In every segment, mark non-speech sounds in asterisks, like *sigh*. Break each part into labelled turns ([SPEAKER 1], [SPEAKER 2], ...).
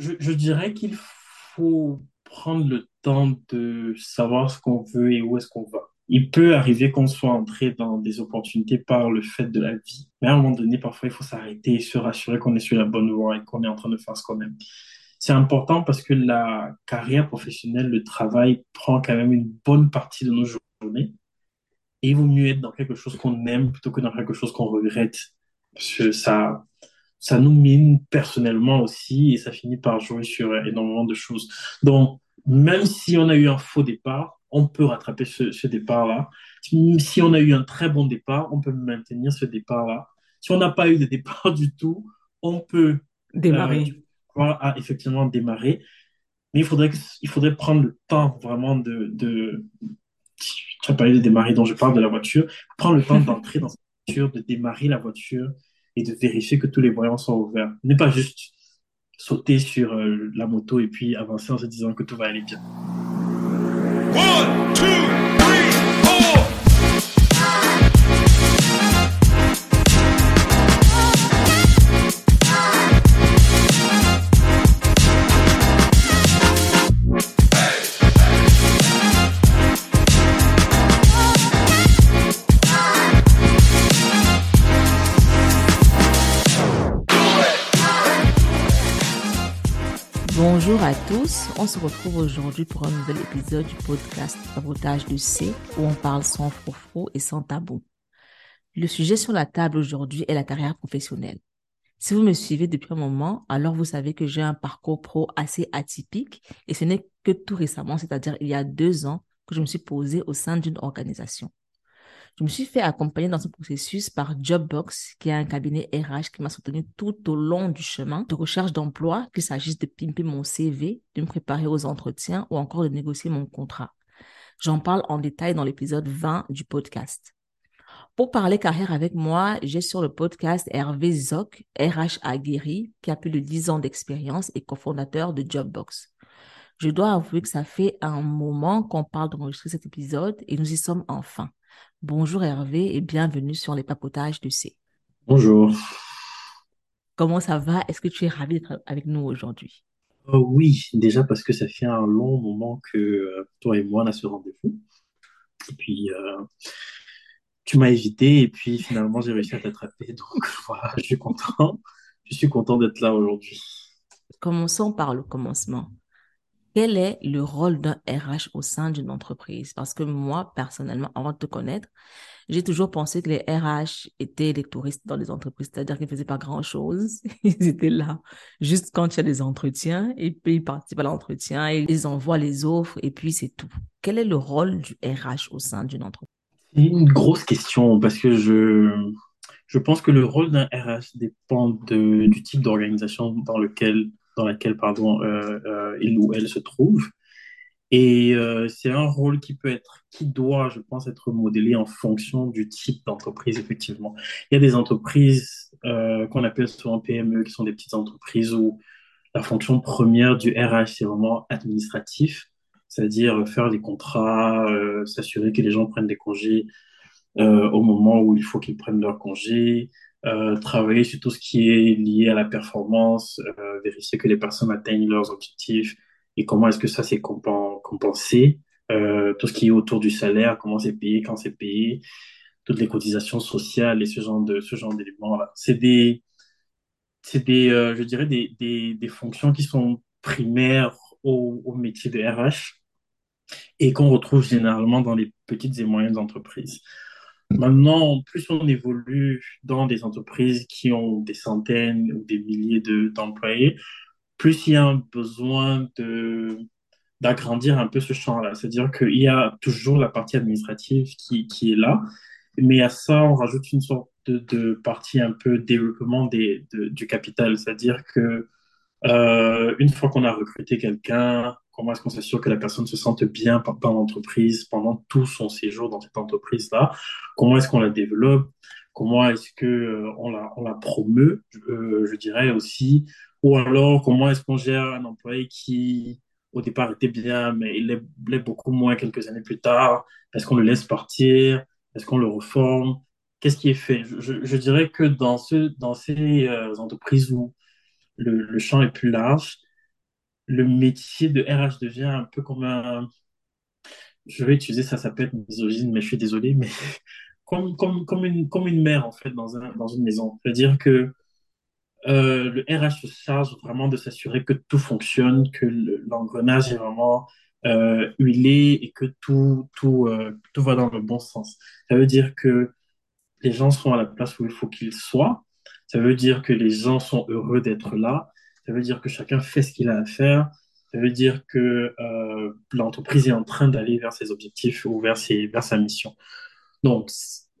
[SPEAKER 1] Je, dirais qu'il faut prendre le temps de savoir ce qu'on veut et où est-ce qu'on va. Il peut arriver qu'on soit entré dans des opportunités par le fait de la vie. Mais à un moment donné, parfois, il faut s'arrêter et se rassurer qu'on est sur la bonne voie et qu'on est en train de faire ce qu'on aime. C'est important parce que la carrière professionnelle, le travail prend quand même une bonne partie de nos journées. Et il vaut mieux être dans quelque chose qu'on aime plutôt que dans quelque chose qu'on regrette. Parce que ça, ça nous mine personnellement aussi et ça finit par jouer sur énormément de choses. Donc, même si on a eu un faux départ, on peut rattraper ce, ce départ-là. Si on a eu un très bon départ, on peut maintenir ce départ-là. Si on n'a pas eu de départ *laughs* du tout, on peut euh,
[SPEAKER 2] Démarrer.
[SPEAKER 1] à effectivement démarrer. Mais il faudrait, que- il faudrait prendre le temps vraiment de, de... Tu as parlé de démarrer, dont je parle de la voiture. Prendre le temps *laughs* d'entrer dans cette voiture, de démarrer la voiture et de vérifier que tous les voyants sont ouverts. Ne pas juste sauter sur euh, la moto et puis avancer en se disant que tout va aller bien.
[SPEAKER 2] Bonjour à tous, on se retrouve aujourd'hui pour un nouvel épisode du podcast Sabotage de C où on parle sans froufrou et sans tabou. Le sujet sur la table aujourd'hui est la carrière professionnelle. Si vous me suivez depuis un moment, alors vous savez que j'ai un parcours pro assez atypique et ce n'est que tout récemment, c'est-à-dire il y a deux ans, que je me suis posée au sein d'une organisation. Je me suis fait accompagner dans ce processus par Jobbox, qui est un cabinet RH qui m'a soutenu tout au long du chemin de recherche d'emploi, qu'il s'agisse de pimper mon CV, de me préparer aux entretiens ou encore de négocier mon contrat. J'en parle en détail dans l'épisode 20 du podcast. Pour parler carrière avec moi, j'ai sur le podcast Hervé Zoc, RH aguerri, qui a plus de 10 ans d'expérience et cofondateur de Jobbox. Je dois avouer que ça fait un moment qu'on parle d'enregistrer cet épisode et nous y sommes enfin. Bonjour Hervé et bienvenue sur les papotages du C.
[SPEAKER 1] Bonjour.
[SPEAKER 2] Comment ça va? Est-ce que tu es ravi d'être avec nous aujourd'hui?
[SPEAKER 1] Euh, oui, déjà parce que ça fait un long moment que euh, toi et moi on a ce rendez-vous. Et puis, euh, tu m'as évité et puis finalement j'ai réussi à t'attraper. *laughs* Donc voilà, je suis content. Je suis content d'être là aujourd'hui.
[SPEAKER 2] Commençons par le commencement. Quel est le rôle d'un RH au sein d'une entreprise? Parce que moi, personnellement, avant de te connaître, j'ai toujours pensé que les RH étaient les touristes dans les entreprises, c'est-à-dire qu'ils ne faisaient pas grand-chose. *laughs* Ils étaient là juste quand il y a des entretiens et puis ils participent à l'entretien et ils envoient les offres et puis c'est tout. Quel est le rôle du RH au sein d'une entreprise?
[SPEAKER 1] C'est une grosse question parce que je, je pense que le rôle d'un RH dépend de, du type d'organisation dans lequel, dans laquelle pardon, euh, euh, il ou elle se trouve. Et euh, c'est un rôle qui peut être, qui doit, je pense, être modélé en fonction du type d'entreprise, effectivement. Il y a des entreprises qu'on appelle souvent PME, qui sont des petites entreprises où la fonction première du RH, c'est vraiment administratif, c'est-à-dire faire les contrats, s'assurer que les gens prennent des congés au moment où il faut qu'ils prennent leurs congés, euh, travailler sur tout ce qui est lié à la performance, euh, vérifier que les personnes atteignent leurs objectifs et comment est-ce que ça compen- compensé, euh, tout ce qui est autour du salaire, comment c'est payé, quand c'est payé, toutes les cotisations sociales et ce genre de ce genre d'éléments-là. C'est des c'est des euh, je dirais des, des des fonctions qui sont primaires au, au métier de RH et qu'on retrouve généralement dans les petites et moyennes entreprises. Maintenant, plus on évolue dans des entreprises qui ont des centaines ou des milliers de, d'employés, plus il y a un besoin d'agrandir un peu ce champ-là. C'est-à-dire qu'il y a toujours la partie administrative qui, qui est là, mais à ça, on rajoute une sorte de, de partie un peu développement des, de- du capital. C'est-à-dire que euh, une fois qu'on a recruté quelqu'un, comment est-ce qu'on s'assure que la personne se sente bien dans l'entreprise pendant tout son séjour dans cette entreprise-là? Comment est-ce qu'on la développe? Comment est-ce que euh, on la, on la promeut, euh, je dirais aussi? Ou alors, comment est-ce qu'on gère un employé qui, au départ, était bien, mais il l'est beaucoup moins quelques années plus tard? Est-ce qu'on le laisse partir? Est-ce qu'on le reforme? Qu'est-ce qui est fait? Je, je- je dirais que dans ce, dans ces euh, entreprises où le, champ est plus large. le métier de RH devient un peu comme un, je vais utiliser ça, ça peut être misogyne, mais je suis désolé, mais *laughs* comme, comme, comme une, comme une mère, en fait, dans un, dans une maison. C'est-à-dire que euh, le RH se charge vraiment de s'assurer que tout fonctionne, que le- l'engrenage est vraiment euh, huilé et que tout, tout, euh, tout va dans le bon sens. Ça veut dire que les gens sont à la place où il faut qu'ils soient. Ça veut dire que les gens sont heureux d'être là. Ça veut dire que chacun fait ce qu'il a à faire. Ça veut dire que euh, l'entreprise est en train d'aller vers ses objectifs ou vers, sa mission. Donc,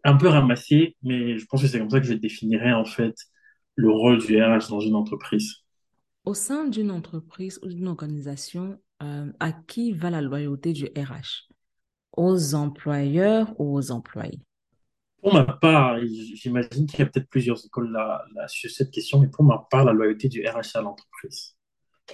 [SPEAKER 1] un peu ramassé, mais je pense que c'est comme ça que je définirais en fait le rôle du RH dans une entreprise.
[SPEAKER 2] Au sein d'une entreprise ou d'une organisation, euh, à qui va la loyauté du RH? Aux employeurs ou aux employés?
[SPEAKER 1] Pour ma part, j'imagine qu'il y a peut-être plusieurs écoles là, là, sur cette question, mais pour ma part, la loyauté du RH à l'entreprise.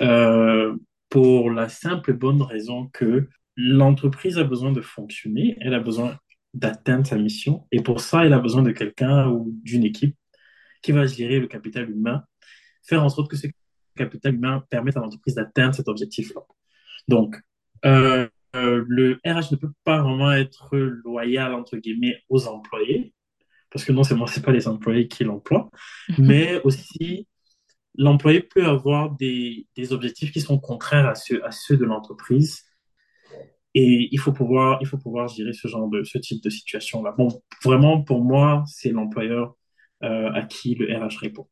[SPEAKER 1] Euh, pour la simple et bonne raison que l'entreprise a besoin de fonctionner, elle a besoin d'atteindre sa mission, et pour ça, elle a besoin de quelqu'un ou d'une équipe qui va gérer le capital humain, faire en sorte que ce capital humain permette à l'entreprise d'atteindre cet objectif-là. Donc, euh, euh, le RH ne peut pas vraiment être loyal, entre guillemets, aux employés, parce que non seulement ce pas les employés qui l'emploient, *laughs* mais aussi l'employé peut avoir des, des, objectifs qui sont contraires à ceux, à ceux de l'entreprise. Et il faut pouvoir, il faut pouvoir gérer ce genre de, ce type de situation-là. Bon, vraiment, pour moi, c'est l'employeur euh, à qui le RH répond.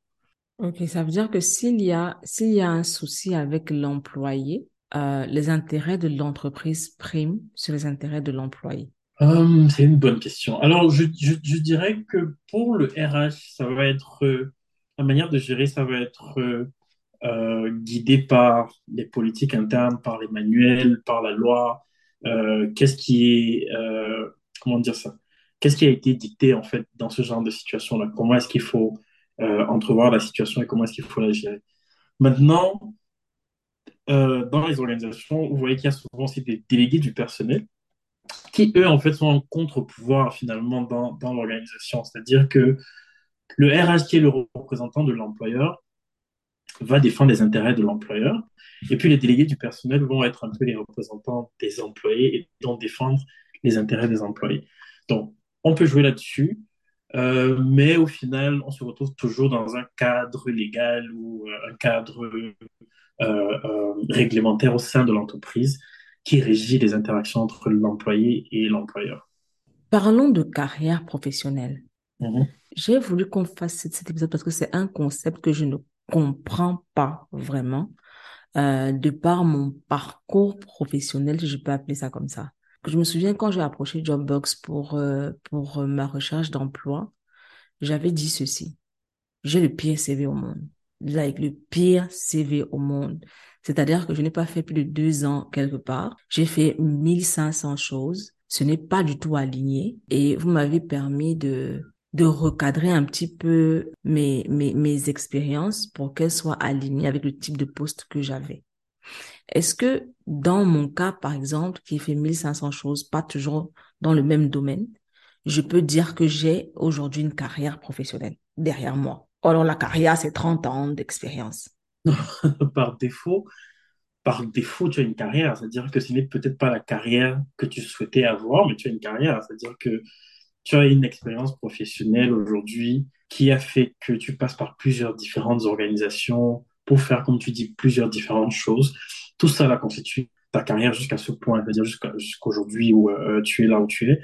[SPEAKER 2] Ok, ça veut dire que s'il y a, s'il y a un souci avec l'employé, euh, les intérêts de l'entreprise priment sur les intérêts de l'employé.
[SPEAKER 1] Hum, c'est une bonne question. Alors, je, dirais que pour le RH, ça va être, euh, la manière de gérer, ça va être euh, guidé par les politiques internes, par les manuels, par la loi. Qu'est-ce qui est, comment dire ça? Qu'est-ce qui a été dicté en fait dans ce genre de situation-là? Comment est-ce qu'il faut entrevoir la situation et comment est-ce qu'il faut la gérer? Maintenant, euh, dans les organisations, vous voyez qu'il y a souvent aussi des délégués du personnel qui, eux, en fait, sont en contre-pouvoir finalement dans, dans l'organisation. C'est-à-dire que le RH, qui est le représentant de l'employeur, va défendre les intérêts de l'employeur. Et puis les délégués du personnel vont être un peu les représentants des employés et donc défendre les intérêts des employés. Donc, on peut jouer là-dessus, euh, mais au final, on se retrouve toujours dans un cadre légal ou euh, un cadre réglementaire au sein de l'entreprise qui régit les interactions entre l'employé et l'employeur.
[SPEAKER 2] Parlons de carrière professionnelle.
[SPEAKER 1] Mm -hmm.
[SPEAKER 2] J'ai voulu qu'on fasse cet épisode parce que c'est un concept que je ne comprends pas vraiment euh, de par mon parcours professionnel, si je peux appeler ça comme ça. Je me souviens quand j'ai approché Jobbox pour, euh, pour ma recherche d'emploi, j'avais dit ceci. J'ai le pire CV au monde. Like, le pire CV au monde. C'est-à-dire que je n'ai pas fait plus de deux ans quelque part. J'ai fait 1500 choses. Ce n'est pas du tout aligné. Et vous m'avez permis de, de recadrer un petit peu mes, mes, mes expériences pour qu'elles soient alignées avec le type de poste que j'avais. Est-ce que dans mon cas, par exemple, qui fait 1500 choses, pas toujours dans le même domaine, je peux dire que j'ai aujourd'hui une carrière professionnelle derrière moi? Alors la carrière, c'est 30 ans d'expérience. *laughs*
[SPEAKER 1] par défaut, par défaut, tu as une carrière. C'est-à-dire que ce n'est peut-être pas la carrière que tu souhaitais avoir, mais tu as une carrière. C'est-à-dire que tu as une expérience professionnelle aujourd'hui qui a fait que tu passes par plusieurs différentes organisations pour faire, comme tu dis, plusieurs différentes choses. Tout ça là constitue ta carrière jusqu'à ce point, c'est-à-dire jusqu'à jusqu'aujourd'hui où euh, tu es là où tu es.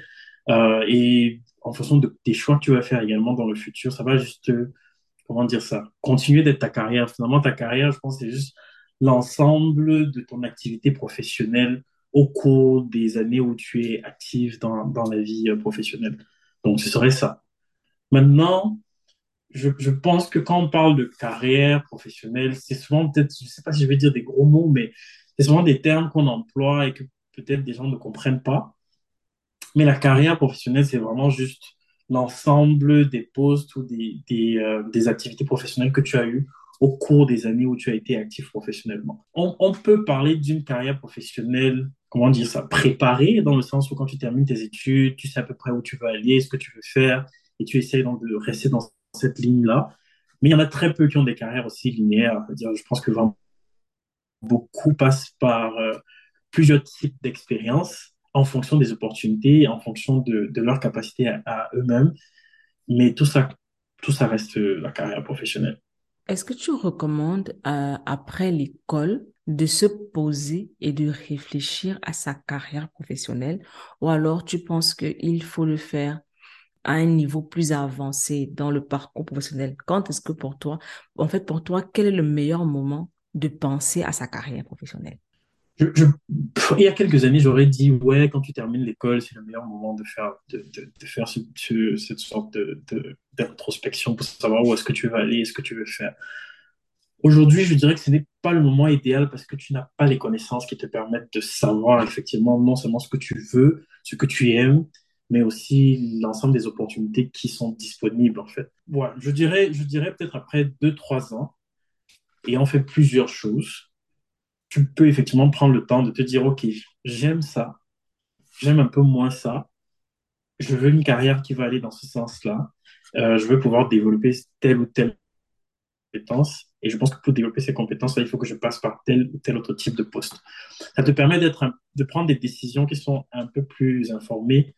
[SPEAKER 1] Euh, et en fonction de tes choix que tu vas faire également dans le futur, ça va juste, comment dire ça, continuer d'être ta carrière. Finalement, ta carrière, je pense, c'est juste l'ensemble de ton activité professionnelle au cours des années où tu es active dans, dans la vie professionnelle. Donc, ce serait ça. Maintenant, je, je, pense que quand on parle de carrière professionnelle, c'est souvent peut-être, je ne sais pas si je vais dire des gros mots, mais c'est souvent des termes qu'on emploie et que peut-être des gens ne comprennent pas. Mais la carrière professionnelle, c'est vraiment juste l'ensemble des postes ou des, des, euh, des, activités professionnelles que tu as eues au cours des années où tu as été actif professionnellement. On, peut parler d'une carrière professionnelle, comment dire ça, préparée, dans le sens où quand tu termines tes études, tu sais à peu près où tu veux aller, ce que tu veux faire, et tu essayes donc de rester dans cette ligne-là. Mais il y en a très peu qui ont des carrières aussi linéaires. je pense que vraiment, beaucoup passent par euh, plusieurs types d'expériences en fonction des opportunités, en fonction de, leur capacité à, eux-mêmes. Mais tout ça, tout ça reste la carrière professionnelle.
[SPEAKER 2] Est-ce que tu recommandes, euh, après l'école, de se poser et de réfléchir à sa carrière professionnelle, ou alors tu penses qu'il faut le faire à un niveau plus avancé dans le parcours professionnel? Quand est-ce que pour toi, en fait, pour toi, quel est le meilleur moment de penser à sa carrière professionnelle?
[SPEAKER 1] Il y a quelques années, j'aurais dit, ouais, quand tu termines l'école, c'est le meilleur moment de faire, de, de, de faire ce- ce- cette sorte d'introspection pour savoir où est-ce que tu veux aller, ce que tu veux faire. Aujourd'hui, je dirais que ce n'est pas le moment idéal parce que tu n'as pas les connaissances qui te permettent de savoir effectivement non seulement ce que tu veux, ce que tu aimes, mais aussi l'ensemble des opportunités qui sont disponibles, en fait. Voilà, je dirais, je dirais peut-être après deux, trois ans, et on fait plusieurs choses, tu peux effectivement prendre le temps de te dire, OK, j'aime ça, j'aime un peu moins ça, je veux une carrière qui va aller dans ce sens-là, Euh, je veux pouvoir développer telle ou telle compétence. Et je pense que pour développer ces compétences-là, il faut que je passe par tel ou tel autre type de poste. Ça te permet de prendre des décisions qui sont un peu plus informées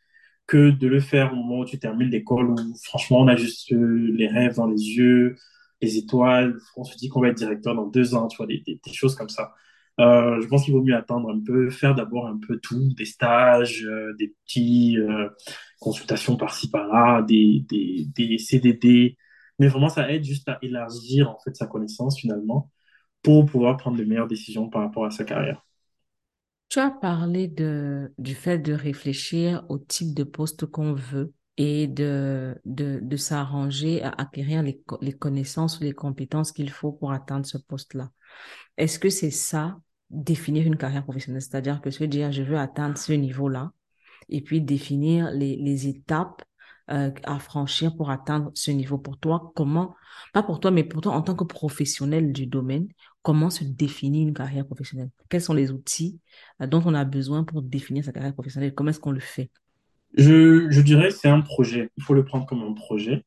[SPEAKER 1] que de le faire au moment où tu termines l'école, où franchement, on a juste euh, les rêves dans les yeux, les étoiles. On se dit qu'on va être directeur dans deux ans, tu vois, des choses comme ça. Euh, je pense qu'il vaut mieux attendre un peu, faire d'abord un peu tout, des stages, euh, des petits euh, consultations par-ci par-là, des, CDD, mais vraiment, ça aide juste à élargir en fait sa connaissance finalement pour pouvoir prendre de meilleures décisions par rapport à sa carrière.
[SPEAKER 2] Tu as parlé du fait de réfléchir au type de poste qu'on veut et de, s'arranger à acquérir les connaissances ou les compétences qu'il faut pour atteindre ce poste-là. Est-ce que c'est ça, définir une carrière professionnelle? C'est-à-dire que se dire, je veux atteindre ce niveau-là et puis définir les, étapes euh, à franchir pour atteindre ce niveau. Pour toi, comment, pas pour toi, mais pour toi en tant que professionnel du domaine, comment se définit une carrière professionnelle? Quels sont les outils euh, dont on a besoin pour définir sa carrière professionnelle? Comment est-ce qu'on le fait?
[SPEAKER 1] Je, je dirais c'est un projet. Il faut le prendre comme un projet.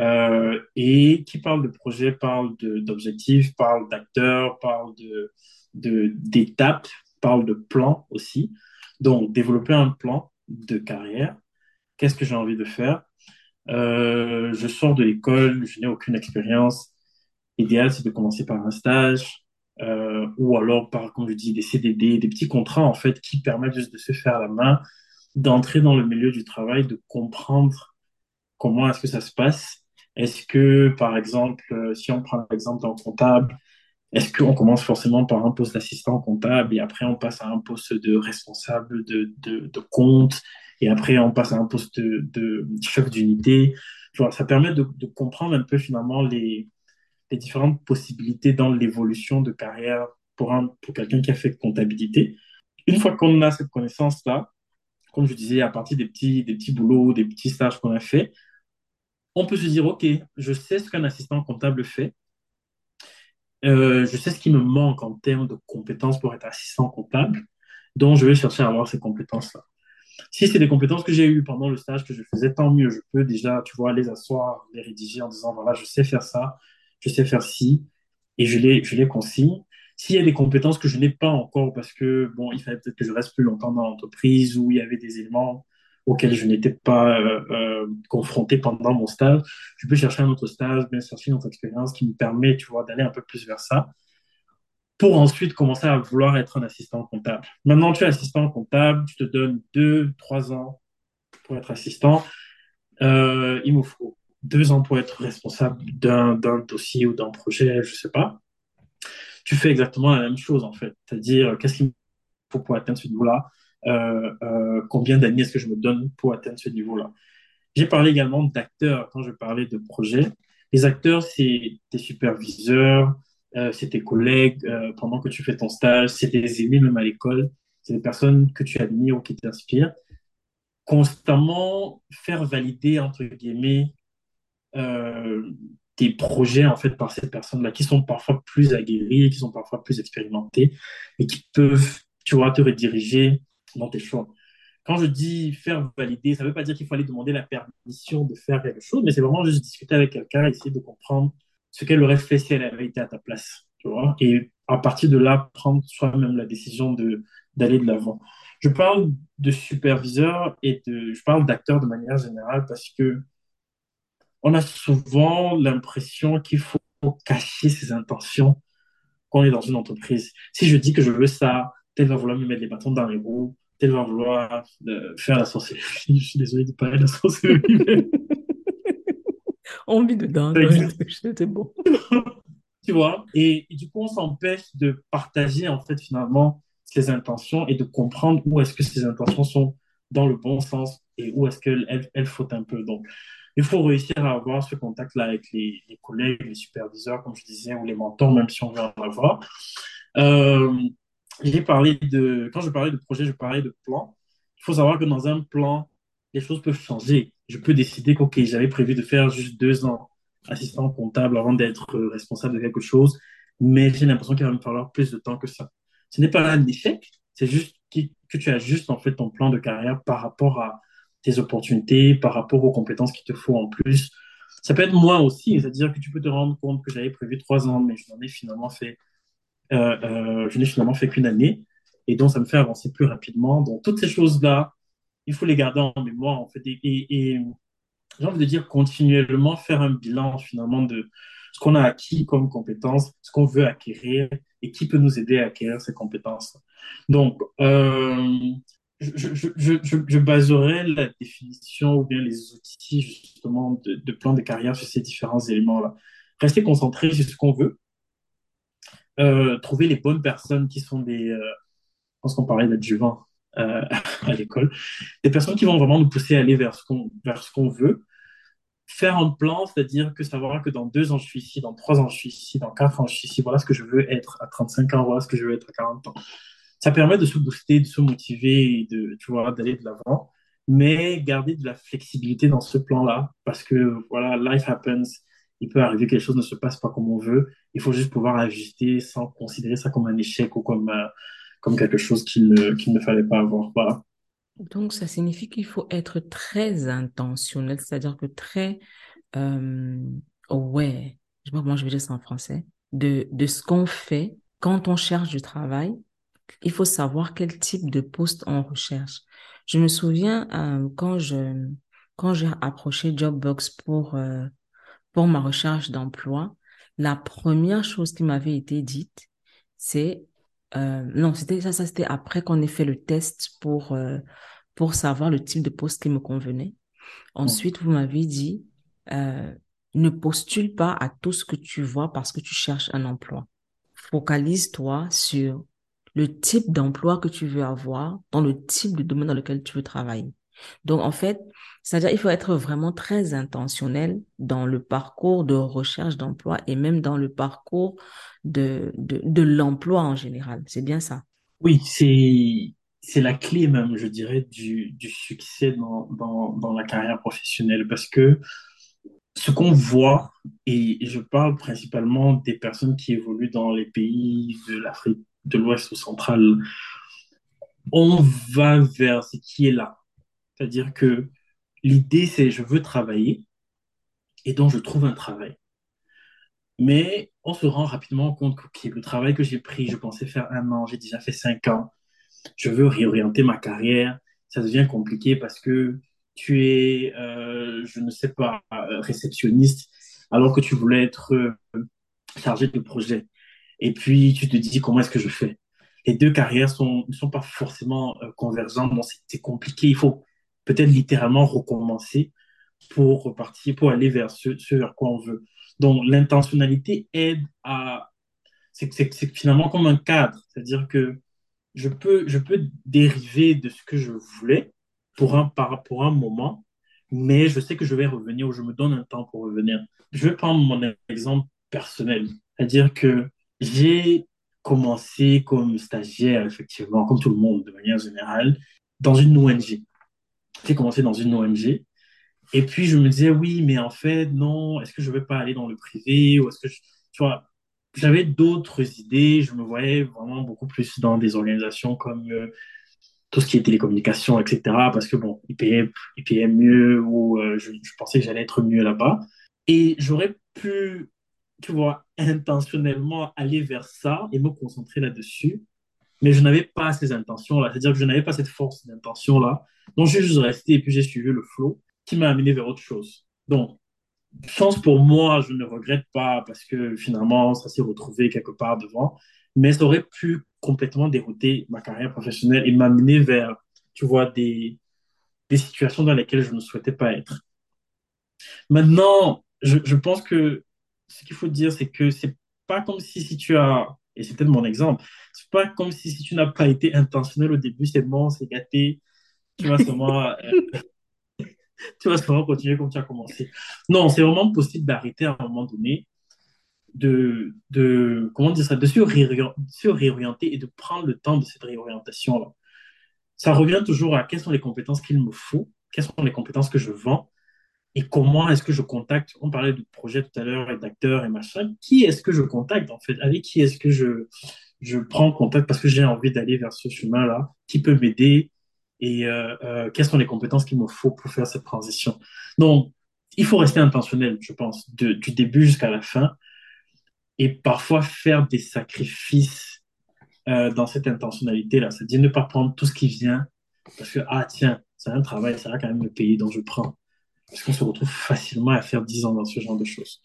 [SPEAKER 1] Euh, et qui parle de projet parle d'objectifs, parle d'acteurs, parle d'étapes, parle de plan aussi. Donc, développer un plan de carrière. Qu'est-ce que j'ai envie de faire? Euh, je sors de l'école, je n'ai aucune expérience. L'idéal, c'est de commencer par un stage, euh, ou alors par, comme je dis, des CDD, des petits contrats, en fait, qui permettent juste de se faire la main, d'entrer dans le milieu du travail, de comprendre comment est-ce que ça se passe. Est-ce que, par exemple, euh, si on prend l'exemple d'un comptable, est-ce qu'on commence forcément par un poste d'assistant comptable et après on passe à un poste de responsable de, de, de compte et après on passe à un poste de, de chef d'unité? Ça permet de, comprendre un peu finalement les, les différentes possibilités dans l'évolution de carrière pour, pour quelqu'un qui a fait comptabilité. Une fois qu'on a cette connaissance-là, comme je disais, à partir des petits, des petits boulots, des petits stages qu'on a fait, on peut se dire, OK, je sais ce qu'un assistant comptable fait, euh, je sais ce qui me manque en termes de compétences pour être assistant comptable, donc je vais chercher à avoir ces compétences-là. Si c'est des compétences que j'ai eues pendant le stage que je faisais, tant mieux. Je peux déjà, tu vois, les asseoir, les rédiger en disant, voilà, je sais faire ça, je sais faire ci, et je les, je les consigne. S'il y a des compétences que je n'ai pas encore parce que, bon, il fallait peut-être que je reste plus longtemps dans l'entreprise ou il y avait des éléments auxquels je n'étais pas euh, euh, confronté pendant mon stage, je peux chercher un autre stage, bien chercher une autre expérience qui me permet, tu vois, d'aller un peu plus vers ça pour ensuite commencer à vouloir être un assistant comptable. Maintenant, tu es assistant comptable, tu te donnes deux, trois ans pour être assistant. Euh, il me faut deux ans pour être responsable d'un dossier ou d'un projet, je sais pas. Tu fais exactement la même chose, en fait. C'est-à-dire, qu'est-ce qu'il faut pour atteindre ce niveau-là? Euh, euh, combien d'années est-ce que je me donne pour atteindre ce niveau-là? J'ai parlé également d'acteurs quand je parlais de projets. Les acteurs, c'est tes superviseurs, euh, c'est tes collègues pendant que tu fais ton stage, c'est tes amis même à l'école, c'est des personnes que tu admires ou qui t'inspirent. Constamment faire valider, entre guillemets, tes projets en fait par ces personnes-là qui sont parfois plus aguerries, qui sont parfois plus expérimentées et qui peuvent, tu vois, te rediriger dans tes choix. Quand je dis faire valider, ça ne veut pas dire qu'il faut aller demander la permission de faire quelque chose, mais c'est vraiment juste discuter avec quelqu'un, essayer de comprendre ce qu'elle aurait fait si elle avait été à ta place, tu vois. Et à partir de là, prendre soi-même la décision d'aller de l'avant. Je parle de superviseur et de, je parle d'acteur de manière générale parce que on a souvent l'impression qu'il faut cacher ses intentions quand on est dans une entreprise. Si je dis que je veux ça, tel va vouloir me mettre les bâtons dans les roues, tel va vouloir faire la sorcellerie. *laughs* Je suis désolé de parler de la sorcellerie. mais- *laughs*
[SPEAKER 2] Envie
[SPEAKER 1] Ça existe. *laughs*
[SPEAKER 2] c'était bon.
[SPEAKER 1] tu vois, et, et du coup, on s'empêche de partager, en fait, finalement, ses intentions et de comprendre où est-ce que ces intentions sont dans le bon sens et où est-ce qu'elles elles, elles fautent un peu. Donc, il faut réussir à avoir ce contact-là avec les, les collègues, les superviseurs, comme je disais, ou les mentors, même si on veut en avoir. Euh, j'ai parlé de, quand je parlais de projet, je parlais de plan. Il faut savoir que dans un plan, les choses peuvent changer. Je peux décider que, j'avais prévu de faire juste deux ans assistant comptable avant d'être euh, responsable de quelque chose, mais j'ai l'impression qu'il va me falloir plus de temps que ça. Ce n'est pas un échec, c'est juste que, tu ajustes en fait ton plan de carrière par rapport à tes opportunités, par rapport aux compétences qu'il te faut en plus. Ça peut être moi aussi, c'est-à-dire que tu peux te rendre compte que j'avais prévu trois ans, mais je n'en ai finalement fait, je n'ai finalement fait qu'une année, et donc ça me fait avancer plus rapidement. Donc toutes ces choses-là, il faut les garder en mémoire en fait, et, j'ai envie de dire continuellement faire un bilan finalement de ce qu'on a acquis comme compétences, ce qu'on veut acquérir et qui peut nous aider à acquérir ces compétences. Donc, euh, je baserai la définition ou bien les outils justement de, de plan de carrière sur ces différents éléments-là. Rester concentré sur ce qu'on veut, euh, trouver les bonnes personnes qui sont des, euh, je pense qu'on parlait d'adjuvants euh, *laughs* à l'école, des personnes qui vont vraiment nous pousser à aller vers ce qu'on vers veut. Faire un plan, c'est-à-dire que savoir que dans deux ans, je suis ici, dans trois ans, je suis ici, dans quatre ans, je suis ici, voilà ce que je veux être à 35 ans, voilà ce que je veux être à 40 ans. Ça permet de se booster, de se motiver et de, tu vois, d'aller de l'avant, mais garder de la flexibilité dans ce plan-là, parce que, voilà, life happens, il peut arriver que les choses ne se passent pas comme on veut, il faut juste pouvoir ajuster sans considérer ça comme un échec ou comme, euh, comme quelque chose qu'il qu'il ne fallait pas avoir.
[SPEAKER 2] Donc, ça signifie qu'il faut être très intentionnel, c'est-à-dire que très euh, aware, je sais pas comment je vais dire ça en français, de, de ce qu'on fait quand on cherche du travail. Il faut savoir quel type de poste on recherche. Je me souviens euh, quand je quand j'ai approché Jobbox pour euh, pour ma recherche d'emploi, la première chose qui m'avait été dite, c'est euh, non, c'était ça, ça c'était après qu'on ait fait le test pour euh, pour savoir le type de poste qui me convenait. Ensuite, vous m'avez dit euh, ne postule pas à tout ce que tu vois parce que tu cherches un emploi. Focalise-toi sur le type d'emploi que tu veux avoir dans le type de domaine dans lequel tu veux travailler. Donc, en fait, c'est-à-dire il faut être vraiment très intentionnel dans le parcours de recherche d'emploi et même dans le parcours de, l'emploi en général. C'est bien ça.
[SPEAKER 1] Oui, c'est la clé même, je dirais, du, succès dans, dans, dans la carrière professionnelle parce que ce qu'on voit, et je parle principalement des personnes qui évoluent dans les pays de l'Afrique de l'Ouest ou centrale, on va vers ce qui est là. C'est-à-dire que l'idée, c'est je veux travailler et donc je trouve un travail. Mais on se rend rapidement compte que le travail que j'ai pris, je pensais faire un an, j'ai déjà fait cinq ans, je veux réorienter ma carrière, ça devient compliqué parce que tu es, euh, je ne sais pas, euh, réceptionniste, alors que tu voulais être euh, chargé de projet. Et puis, tu te dis, comment est-ce que je fais? Les deux carrières ne sont pas forcément convergentes, c'est c'est compliqué. Il faut peut-être littéralement recommencer pour repartir, pour aller vers ce, vers quoi on veut. Donc, l'intentionnalité aide à... C'est finalement comme un cadre, c'est-à-dire que je peux, je peux dériver de ce que je voulais pour un, pour un moment, mais je sais que je vais revenir ou je me donne un temps pour revenir. Je vais prendre mon exemple personnel, c'est-à-dire que j'ai commencé comme stagiaire, effectivement, comme tout le monde de manière générale, dans une ONG. J'ai commencé dans une ONG et puis je me disais, oui, mais en fait, non, est-ce que je vais pas aller dans le privé ou est-ce que. Tu vois, j'avais d'autres idées, je me voyais vraiment beaucoup plus dans des organisations comme euh, tout ce qui est télécommunications, etc. Parce que bon, ils payaient mieux ou euh, je, je pensais que j'allais être mieux là-bas. Et j'aurais pu tu vois, intentionnellement aller vers ça et me concentrer là-dessus. Mais je n'avais pas ces intentions-là. C'est-à-dire que je n'avais pas cette force d'intention-là. Donc, j'ai juste resté et puis j'ai suivi le flow qui m'a amené vers autre chose. Donc, chance pour moi, je ne regrette pas parce que finalement, ça s'est retrouvé quelque part devant. Mais ça aurait pu complètement dérouter ma carrière professionnelle et m'amener vers, tu vois, des, des situations dans lesquelles je ne souhaitais pas être. Maintenant, je, je pense que ce qu'il faut dire, c'est que c'est pas comme si, si tu as, et peut-être mon exemple, c'est pas comme si, si tu n'as pas été intentionnel au début, c'est bon, c'est gâté, tu vas seulement, euh, *laughs* tu vas seulement continuer comme tu as commencé. Non, c'est vraiment possible d'arrêter à un moment donné, de, de comment dire ça, de se réorien- se réorienter et de prendre le temps de cette réorientation-là. Ça revient toujours à quelles sont les compétences qu'il me faut, quelles sont les compétences que je vends et comment est-ce que je contacte. On parlait de projet tout à l'heure et d'acteurs et machin. Qui est-ce que je contacte en fait? Avec qui est-ce que je, je prends contact? Parce que j'ai envie d'aller vers ce chemin-là? Qui peut m'aider? Et euh, euh, quelles sont les compétences qu'il me faut pour faire cette transition? Donc, il faut rester intentionnel, je pense, du début jusqu'à la fin et parfois faire des sacrifices euh, dans cette intentionnalité-là. C'est-à-dire ne pas prendre tout ce qui vient parce que, ah tiens, c'est un travail, ça va quand même me payer, donc je prends. Parce qu'on se retrouve facilement à faire 10 ans dans ce genre de choses?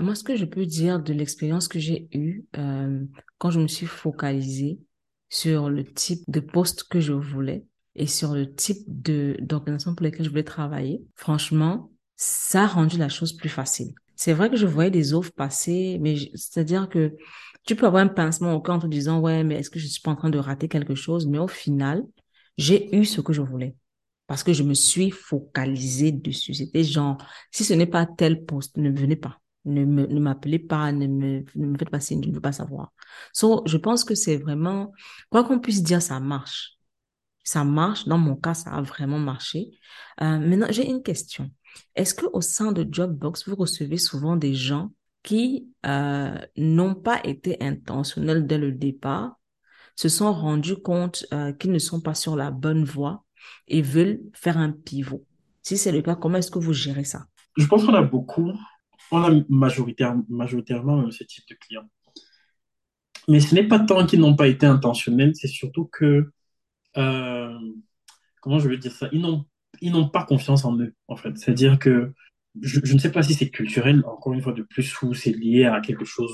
[SPEAKER 2] Moi, ce que je peux dire de l'expérience que j'ai eue euh, quand je me suis focalisée sur le type de poste que je voulais et sur le type d'organisation pour lesquelles je voulais travailler, franchement, ça a rendu la chose plus facile. C'est vrai que je voyais des offres passer, mais c'est-à-dire que tu peux avoir un pincement au cœur en te disant, ouais, mais est-ce que je suis pas en train de rater quelque chose? Mais au final, j'ai eu ce que je voulais parce que je me suis focalisée dessus. C'était genre, si ce n'est pas tel poste, ne venez pas. Ne me, ne m'appelez pas, ne me, ne me faites je ne veux pas savoir. So, je pense que c'est vraiment, quoi qu'on puisse dire, ça marche. Ça marche. Dans mon cas, ça a vraiment marché. Euh, maintenant, j'ai une question. Est-ce que au sein de Jobbox, vous recevez souvent des gens qui euh, n'ont pas été intentionnels dès le départ, se sont rendus compte euh, qu'ils ne sont pas sur la bonne voie? Et veulent faire un pivot? Si c'est le cas, comment est-ce que vous gérez ça?
[SPEAKER 1] Je pense qu'on a beaucoup, on a majoritaire, majoritairement même ce type de clients. Mais ce n'est pas tant qu'ils n'ont pas été intentionnels, c'est surtout que, euh, comment je veux dire ça, ils n'ont, ils n'ont pas confiance en eux, en fait. C'est-à-dire que je, je ne sais pas si c'est culturel, encore une fois de plus, ou c'est lié à quelque chose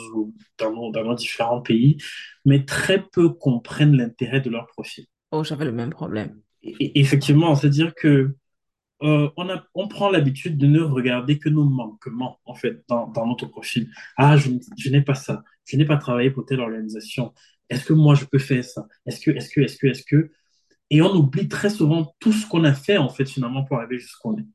[SPEAKER 1] dans dans nos différents pays, mais très peu comprennent l'intérêt de leur profil.
[SPEAKER 2] Oh, j'avais le même problème.
[SPEAKER 1] Effectivement, c'est-à-dire que euh, on a, on prend l'habitude de ne regarder que nos manquements, en fait, dans, dans notre profil. Ah, je, je n'ai pas ça. Je n'ai pas travaillé pour telle organisation. Est-ce que moi, je peux faire ça? Est-ce que, est-ce que, est-ce que, est-ce que... Et on oublie très souvent tout ce qu'on a fait, en fait, finalement, pour arriver jusqu'où on est.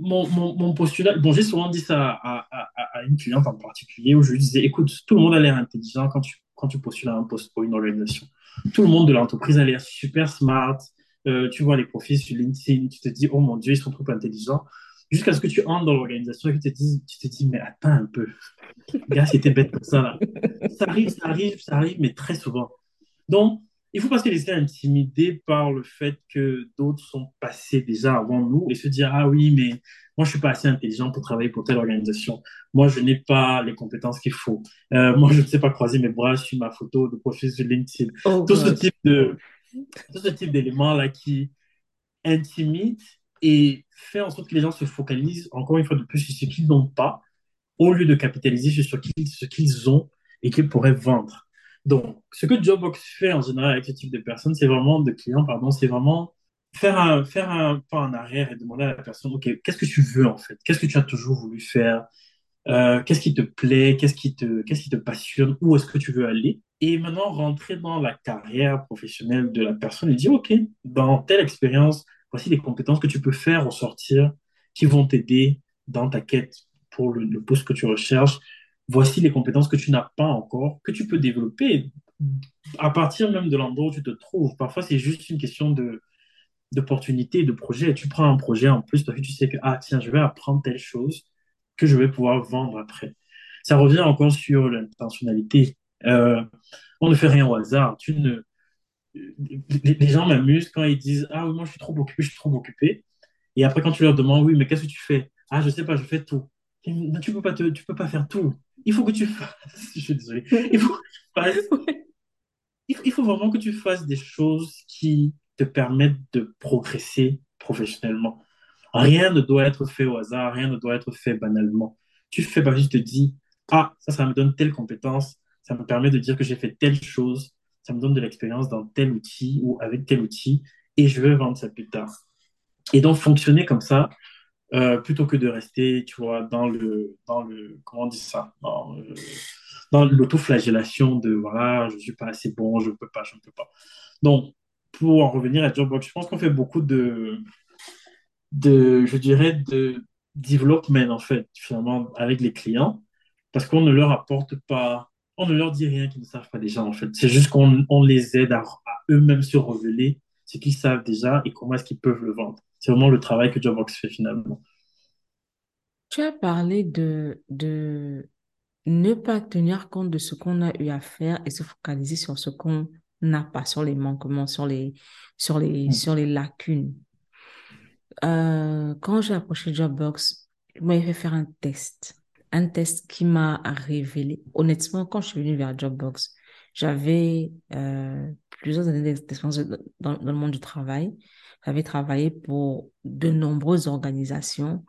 [SPEAKER 1] Mon, mon, mon postulat, bon, j'ai souvent dit ça à, à une cliente en particulier, où je lui disais, écoute, tout le monde a l'air intelligent quand tu, quand tu postules à un poste pour une organisation. Tout le monde de l'entreprise a l'air super smart, euh, tu vois les profils sur LinkedIn, tu te dis, oh mon Dieu, ils sont trop intelligents. Jusqu'à ce que tu entres dans l'organisation et que tu te dis, tu te dis, mais attends un peu, gars, c'était bête comme ça, là. Ça arrive, ça arrive, ça arrive, mais très souvent. Donc, il faut pas se laisser intimider par le fait que d'autres sont passés déjà avant nous et se dire, ah oui, mais moi, je suis pas assez intelligent pour travailler pour telle organisation. Moi, je n'ai pas les compétences qu'il faut. Euh, moi, je ne sais pas croiser mes bras sur ma photo de profil sur LinkedIn.
[SPEAKER 2] Oh
[SPEAKER 1] Tout ce type de, tout ce type d'éléments-là qui intimident et fait en sorte que les gens se focalisent encore une fois de plus sur ce qu'ils n'ont pas au lieu de capitaliser sur ce qu'ils ce qu'ils ont et qu'ils pourraient vendre. Donc, ce que Jobbox fait en général avec ce type de personnes, c'est vraiment, de clients, pardon, c'est vraiment faire un, faire un pas en arrière et demander à la personne, OK, qu'est-ce que tu veux en fait? Qu'est-ce que tu as toujours voulu faire? Euh, qu'est-ce qui te plaît? Qu'est-ce qui te, passionne? Où est-ce que tu veux aller? Et maintenant, rentrer dans la carrière professionnelle de la personne et dire, OK, dans telle expérience, voici les compétences que tu peux faire ressortir qui vont t'aider dans ta quête pour le, poste que tu recherches. Voici les compétences que tu n'as pas encore, que tu peux développer à partir même de l'endroit où tu te trouves. Parfois, c'est juste une question de, d'opportunité, de projet. Tu prends un projet en plus parce que tu sais que, ah, tiens, je vais apprendre telle chose que je vais pouvoir vendre après. Ça revient encore sur l'intentionnalité. Euh, on ne fait rien au hasard. Tu ne... les, gens m'amusent quand ils disent, ah oui, moi je suis trop occupé, je suis trop occupé. Et après, quand tu leur demandes, oui, mais qu'est-ce que tu fais? Ah, je sais pas, je fais tout. Tu peux pas te, tu peux pas faire tout. il faut que tu fasses, *laughs* je suis désolé, il faut que tu fasses, *laughs* il faut, il faut vraiment que tu fasses des choses qui te permettent de progresser professionnellement. Rien ne doit être fait au hasard, rien ne doit être fait banalement. Tu fais que tu te dis, ah, ça, ça me donne telle compétence, ça me permet de dire que j'ai fait telle chose, ça me donne de l'expérience dans tel outil ou avec tel outil, et je veux vendre ça plus tard. Et donc, fonctionner comme ça, euh, plutôt que de rester, tu vois, dans le, dans le, comment on dit ça, dans, le- dans l'autoflagellation de, voilà, je suis pas assez bon, je peux pas, je ne peux pas. Donc, pour en revenir à Dropbox, je pense qu'on fait beaucoup de, de, je dirais, de development, en fait, finalement, avec les clients, parce qu'on ne leur apporte pas, on ne leur dit rien qu'ils ne savent pas déjà, en fait. C'est juste qu'on on les aide à, à eux-mêmes se révéler ce qu'ils savent déjà et comment est-ce qu'ils peuvent le vendre. C'est vraiment le travail que Dropbox fait finalement.
[SPEAKER 2] Tu as parlé de, de ne pas tenir compte de ce qu'on a eu à faire et se focaliser sur ce qu'on n'a pas, sur les manquements, sur les, sur les,
[SPEAKER 1] Mm.
[SPEAKER 2] sur les lacunes. Euh, quand j'ai approché Dropbox, il m'avait fait faire un test. Un test qui m'a révélé. Honnêtement, quand je suis venue vers Dropbox, j'avais euh, plusieurs années d'expérience dans, dans le monde du travail. J'avais travaillé pour de nombreuses organisations,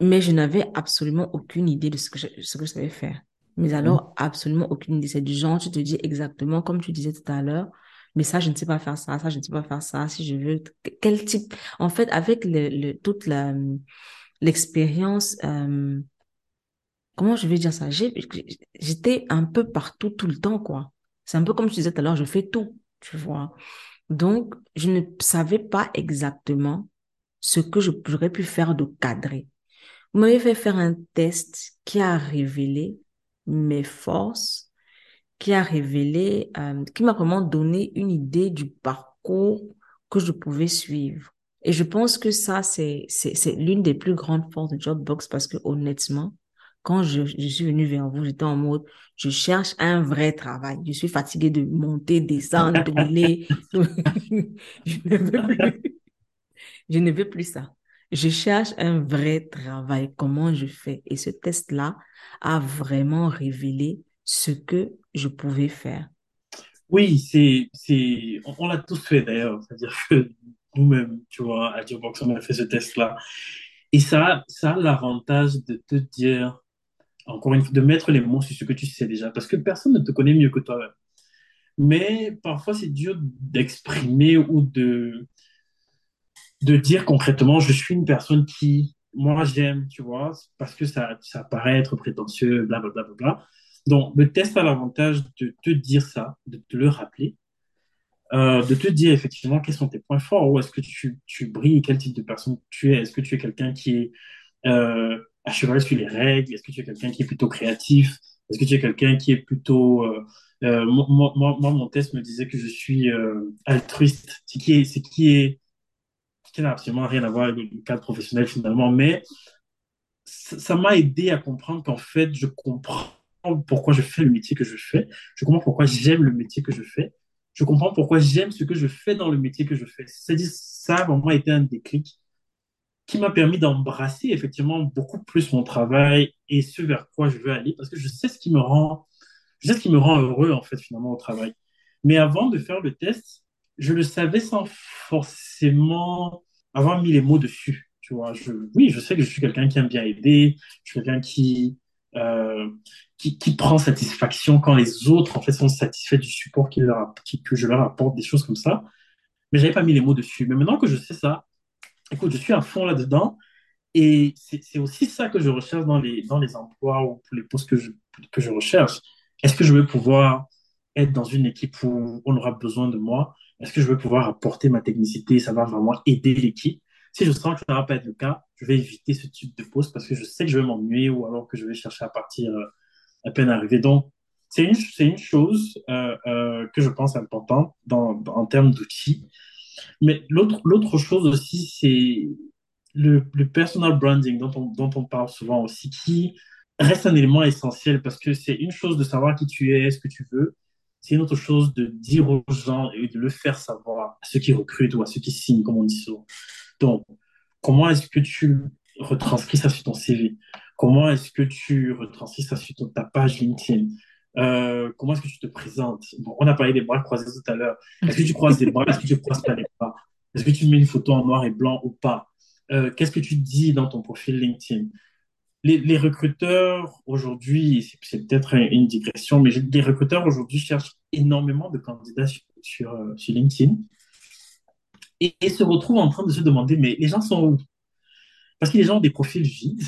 [SPEAKER 2] mais je n'avais absolument aucune idée de ce que je, ce que je savais faire. Mais
[SPEAKER 1] Mm.
[SPEAKER 2] alors, absolument aucune idée. C'est du genre, tu te dis exactement comme tu disais tout à l'heure, mais ça, je ne sais pas faire ça, ça, je ne sais pas faire ça. Si je veux, quel type, en fait, avec le, le, toute la, l'expérience, euh, comment je vais dire ça? J'étais un peu partout tout le temps, quoi. C'est un peu comme je disais tout à l'heure, je fais tout, tu vois. Donc, je ne savais pas exactement ce que je pourrais pu faire de cadré. Vous m'avez fait faire un test qui a révélé mes forces, qui a révélé, euh, qui m'a vraiment donné une idée du parcours que je pouvais suivre. Et je pense que ça, c'est, c'est, c'est l'une des plus grandes forces de Jobbox parce que honnêtement, quand je, je suis venue vers vous, j'étais en mode, je cherche un vrai travail. Je suis fatiguée de monter, descendre, *laughs* tourner. *laughs* Je ne veux plus. Je ne veux plus ça. Je cherche un vrai travail. Comment je fais? Et ce test-là a vraiment révélé ce que je pouvais faire.
[SPEAKER 1] Oui, c'est, c'est, on, l'a tous fait d'ailleurs. C'est-à-dire que nous-mêmes, tu vois, à Dropbox, on a fait ce test-là. Et ça, ça a l'avantage de te dire, encore une fois, de mettre les mots sur ce que tu sais déjà, parce que personne ne te connaît mieux que toi-même. Mais parfois, c'est dur d'exprimer ou de, de dire concrètement, je suis une personne qui, moi, j'aime, tu vois, parce que ça, ça paraît être prétentieux, blablabla. Bla, bla, bla. Donc, le test a l'avantage de te dire ça, de te le rappeler, euh, de te dire effectivement quels sont tes points forts, où est-ce que tu, tu brilles, quel type de personne tu es, est-ce que tu es quelqu'un qui est euh, à cheval sur les règles, est-ce que tu es quelqu'un qui est plutôt créatif, est-ce que tu es quelqu'un qui est plutôt... Euh, moi, mon test me disait que je suis altruiste, ce qui est, qui est qui n'a absolument rien à voir avec le cadre professionnel finalement, mais ça m'a aidé à comprendre qu'en fait, je comprends pourquoi je fais le métier que je fais, je comprends pourquoi j'aime le métier que je fais, je comprends pourquoi j'aime ce que je fais dans le métier que je fais. C'est-à-dire, ça a vraiment été un déclic qui m'a permis d'embrasser effectivement beaucoup plus mon travail et ce vers quoi je veux aller, parce que je sais ce qui me rend, je sais ce qui me rend heureux en fait finalement au travail. Mais avant de faire le test, je le savais sans forcément avoir mis les mots dessus. Tu vois, je, oui, je sais que je suis quelqu'un qui aime bien aider, je suis quelqu'un qui, euh, qui, prend satisfaction quand les autres en fait sont satisfaits du support que je leur apporte, des choses comme ça. Mais j'avais pas mis les mots dessus. Mais maintenant que je sais ça, écoute, je suis à fond là-dedans. Et c'est aussi ça que je recherche dans les, dans les emplois ou les postes que je, que je recherche. Est-ce que je veux pouvoir être dans une équipe où on aura besoin de moi? Est-ce que je veux pouvoir apporter ma technicité Ça va vraiment aider l'équipe? Si je sens que ça ne va pas être le cas, je vais éviter ce type de poste parce que je sais que je vais m'ennuyer ou alors que je vais chercher à partir euh, à peine arrivé. Donc, c'est une, une chose euh, euh, que je pense importante en termes d'outils. Mais l'autre chose aussi, c'est le, le, personal branding dont on, dont on parle souvent aussi, qui reste un élément essentiel parce que c'est une chose de savoir qui tu es, ce que tu veux, c'est une autre chose de dire aux gens et de le faire savoir à ceux qui recrutent ou à ceux qui signent, comme on dit souvent. Donc, comment est-ce que tu retranscris ça sur ton CV Comment est-ce que tu retranscris ça sur ta page LinkedIn? Euh, comment est-ce que tu te présentes? Bon, on a parlé des bras croisés tout à l'heure. Est-ce que tu *laughs* croises des bras? Est-ce que tu croises pas les bras? Est-ce que tu mets une photo en noir et blanc ou pas? Euh, qu'est-ce que tu dis dans ton profil LinkedIn? Les, les recruteurs aujourd'hui, c'est peut-être une digression, mais les recruteurs aujourd'hui cherchent énormément de candidats sur, sur, euh, sur LinkedIn et, et se retrouvent en train de se demander, mais les gens sont où? Parce que les gens ont des profils vides,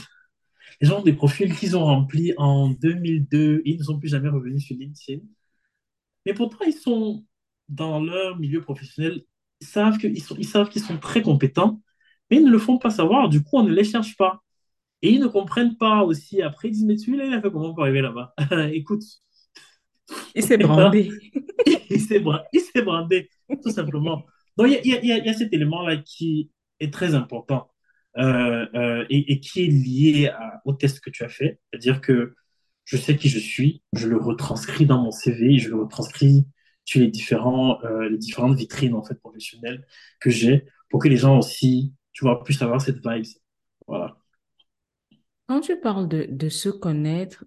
[SPEAKER 1] les gens ont des profils qu'ils ont remplis en 2002 et ils ne sont plus jamais revenus sur LinkedIn. Mais pourtant, ils sont dans leur milieu professionnel, ils savent qu'ils sont, ils savent qu'ils sont très compétents, mais ils ne le font pas savoir. Du coup, on ne les cherche pas. Et ils ne comprennent pas aussi. Après, ils disent, mais celui-là, il a fait comment pour arriver là-bas? *laughs* Écoute,
[SPEAKER 2] Il s'est *laughs* brandé.
[SPEAKER 1] il s'est brandé, tout simplement. Il y a, cet élément-là qui est très important euh, euh, et, qui est lié à- au test que tu as fait. C'est-à-dire que je sais qui je suis, je le retranscris dans mon CV, je le retranscris sur les différents, euh, les différentes vitrines en fait, professionnelles que j'ai pour que les gens aussi, tu vois, puissent avoir cette vibe. Voilà.
[SPEAKER 2] Quand tu parles de, se connaître,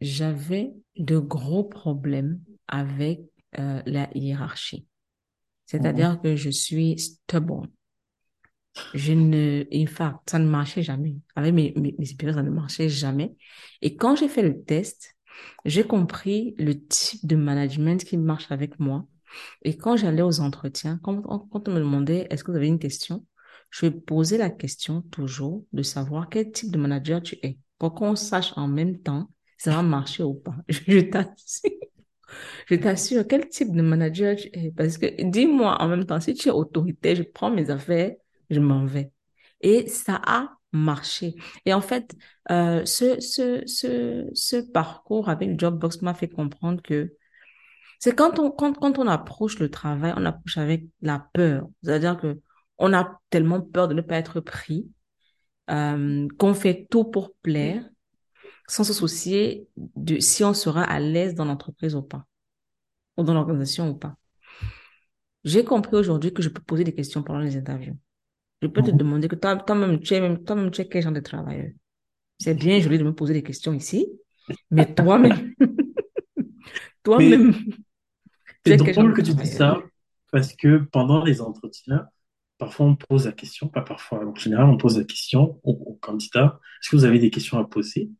[SPEAKER 2] j'avais de gros problèmes avec la hiérarchie.
[SPEAKER 1] Mhm.
[SPEAKER 2] C'est-à-dire que je suis stubborn. Je ne, in fact, ça ne marchait jamais. Avec mes, mes, mes supérieurs, ça ne marchait jamais. Et quand j'ai fait le test, j'ai compris le type de management qui marche avec moi. Et quand j'allais aux entretiens, quand, on- quand on me demandait est-ce que vous avez une question, je posais la question toujours de savoir quel type de manager tu es. Pour qu'on sache en même temps si ça va marcher ou pas. *laughs* Je t'assure. Je t'assure, quel type de manager? Tu es? Parce que dis-moi en même temps, si tu es autoritaire, je prends mes affaires, je m'en vais. Et ça a marché. Et en fait, euh, ce, ce, ce, ce parcours avec Jobbox m'a fait comprendre que c'est quand on, quand, quand on approche le travail, on approche avec la peur. C'est-à-dire que on a tellement peur de ne pas être pris, euh, qu'on fait tout pour plaire, sans se soucier de si on sera à l'aise dans l'entreprise ou pas, ou dans l'organisation ou pas. J'ai compris aujourd'hui que je peux poser des questions pendant les interviews. Je peux te demander que toi, toi-même, tu es même, toi-même, tu es quel genre de travailleur? C'est bien joli de me poser des questions ici, mais *laughs* toi-même, *laughs* toi-même,
[SPEAKER 1] c'est drôle que tu dis ça parce que pendant les entretiens, parfois on pose la question, pas parfois, en général, on pose la question au, au candidat, est-ce que vous avez des questions à poser?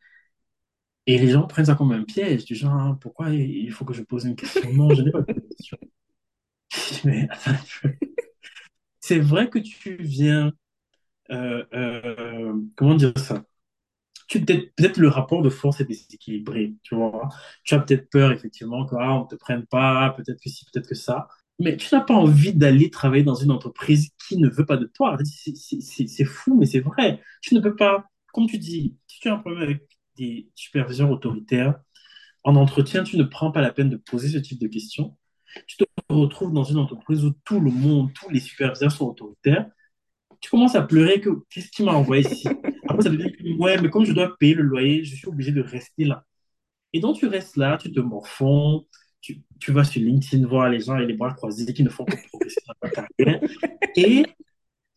[SPEAKER 1] Et les gens prennent ça comme un piège, du genre, Ah, pourquoi il faut que je pose une question? Non, je n'ai pas de question. *laughs* Mais *laughs* c'est vrai que tu viens, euh, euh, comment dire ça? Peut-être peut-être le rapport de force est déséquilibré, tu vois? Tu as peut-être peur, effectivement, qu'on ne te prenne pas, peut-être que si, peut-être que ça. Mais tu n'as pas envie d'aller travailler dans une entreprise qui ne veut pas de toi. C'est fou, mais c'est vrai. Tu ne peux pas, comme tu dis, si tu as un problème avec superviseurs autoritaires, en entretien, tu ne prends pas la peine de poser ce type de questions. Tu te retrouves dans une entreprise où tout le monde, tous les superviseurs sont autoritaires. Tu commences à pleurer que qu'est-ce qui m'a envoyé ici? Après, ça ouais, mais comme je dois payer le loyer, je suis obligé de rester là. Et donc, tu restes là, tu te morfonds, tu, vas sur LinkedIn voir les gens avec les bras croisés qui ne font que progresser dans ta carrière. Et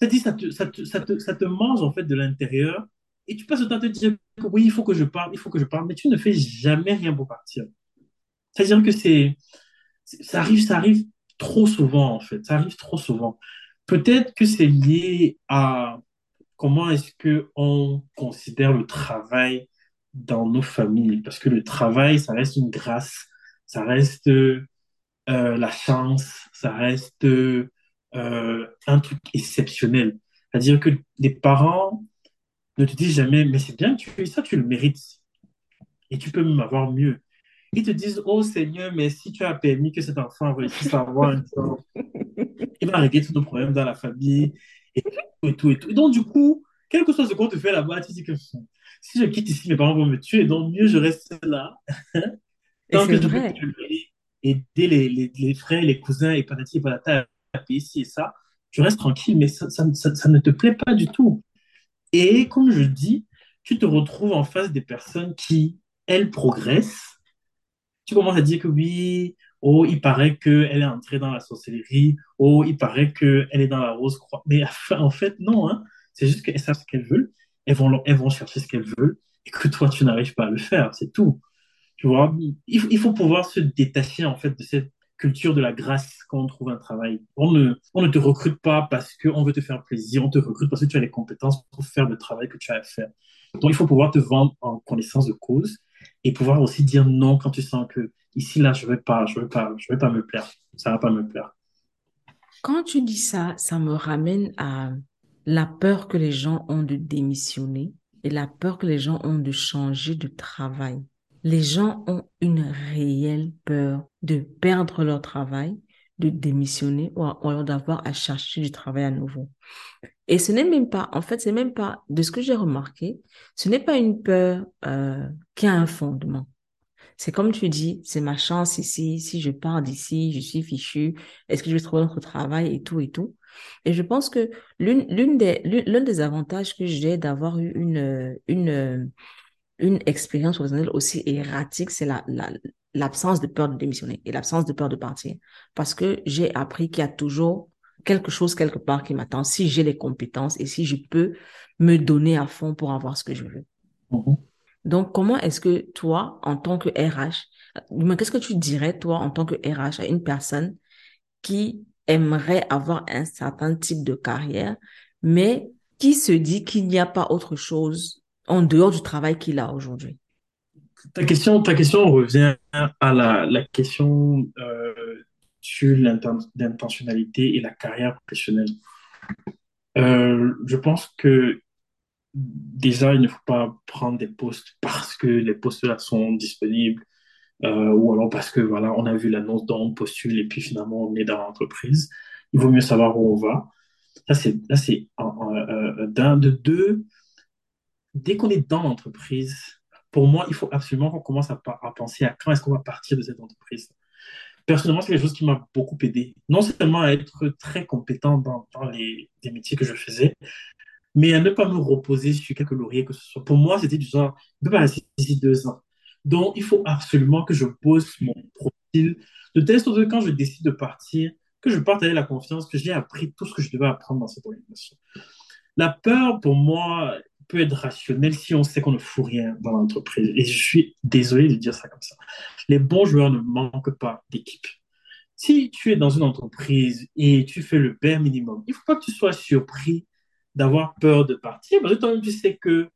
[SPEAKER 1] ça, dit, ça, te, ça, te, ça, te, ça te mange en fait de l'intérieur. Et tu passes le temps à te dire oui, il faut que je parle, il faut que je parle, mais tu ne fais jamais rien pour partir. C'est-à-dire que c'est, ça arrive, ça arrive trop souvent en fait, ça arrive trop souvent. Peut-être que c'est lié à comment est-ce que on considère le travail dans nos familles, parce que le travail, ça reste une grâce, ça reste euh, la chance, ça reste euh, un truc exceptionnel. C'est-à-dire que les parents ne te disent jamais, mais c'est bien que tu fais ça, tu le mérites, et tu peux même avoir mieux. Ils te disent, oh Seigneur, mais si tu as permis que cet enfant réussisse à avoir un job, il va régler tous nos problèmes dans la famille, et tout, et tout, et tout. Et donc, du coup, quel que soit ce qu'on te fait là-bas, tu dis que si je quitte ici, mes parents vont me tuer, donc mieux je reste là, tant que je peux
[SPEAKER 2] vrai.
[SPEAKER 1] contribuer, aider les, les, les frères, les cousins, et patati patata à payer ci et ça, tu restes tranquille, mais ça, ça, ça, ça ne te plaît pas du tout. Et comme je dis, tu te retrouves en face des personnes qui, elles, progressent. Tu commences à dire que oui, oh, il paraît qu'elle est entrée dans la sorcellerie, oh, il paraît qu'elle est dans la rose croix. Mais en fait, non, hein. C'est juste qu'elles savent ce qu'elles veulent, elles vont, elles vont chercher ce qu'elles veulent, et que toi, tu n'arrives pas à le faire. C'est tout. Tu vois, il, il faut pouvoir se détacher en fait de cette culture de la grâce quand on trouve un travail. On ne, on ne te recrute pas parce qu'on veut te faire plaisir, on te recrute parce que tu as les compétences pour faire le travail que tu as à faire. Donc, il faut pouvoir te vendre en connaissance de cause et pouvoir aussi dire non quand tu sens que ici, là, je ne vais pas, je vais pas, je vais pas me plaire. Ça ne va pas me plaire.
[SPEAKER 2] Quand tu dis ça, ça me ramène à la peur que les gens ont de démissionner et la peur que les gens ont de changer de travail. Les gens ont une réelle peur de perdre leur travail, de démissionner ou d'avoir à chercher du travail à nouveau. Et ce n'est même pas, en fait, c'est même pas, de ce que j'ai remarqué, ce n'est pas une peur euh, qui a un fondement. C'est comme tu dis, c'est ma chance ici, si je pars d'ici, je suis fichu, est-ce que je vais trouver un autre travail et tout et tout. Et je pense que l'une des, l'un des avantages que j'ai d'avoir eu une, une, une expérience professionnelle aussi erratique, c'est la, la, l'absence de peur de démissionner et l'absence de peur de partir. Parce que j'ai appris qu'il y a toujours quelque chose quelque part qui m'attend si j'ai les compétences et si je peux me donner à fond pour avoir ce que je veux.
[SPEAKER 1] Mhm.
[SPEAKER 2] Donc, comment est-ce que toi, en tant que RH, qu'est-ce que tu dirais, toi, en tant que RH, à une personne qui aimerait avoir un certain type de carrière, mais qui se dit qu'il n'y a pas autre chose en dehors du travail qu'il a aujourd'hui?
[SPEAKER 1] Ta question, ta question revient à la, question euh, sur l'inten- l'intentionnalité et la carrière professionnelle. Euh, je pense que déjà, il ne faut pas prendre des postes parce que les postes là sont disponibles euh, ou alors parce que voilà, on a vu l'annonce dont on postule et puis finalement on est dans l'entreprise. Il vaut mieux savoir où on va. Ça, c'est, d'un, de deux. Dès qu'on est dans l'entreprise, pour moi, il faut absolument qu'on commence à, penser à quand est-ce qu'on va partir de cette entreprise. Personnellement, c'est quelque chose qui m'a beaucoup aidé. Non seulement à être très compétent dans, les, métiers que je faisais, mais à ne pas me reposer sur quelques lauriers que ce soit. Pour moi, c'était du genre, je peux rester ici deux ans. Donc, il faut absolument que je pose mon profil de telle sorte que quand je décide de partir, que je parte avec la confiance que j'ai appris tout ce que je devais apprendre dans cette organisation. La peur, pour moi, peut être rationnelle si on sait qu'on ne fout rien dans l'entreprise. Et je suis désolé de dire ça comme ça. Les bons joueurs ne manquent pas d'équipe. Si tu es dans une entreprise et tu fais le bare minimum, il ne faut pas que tu sois surpris d'avoir peur de partir parce que toi-même tu sais que,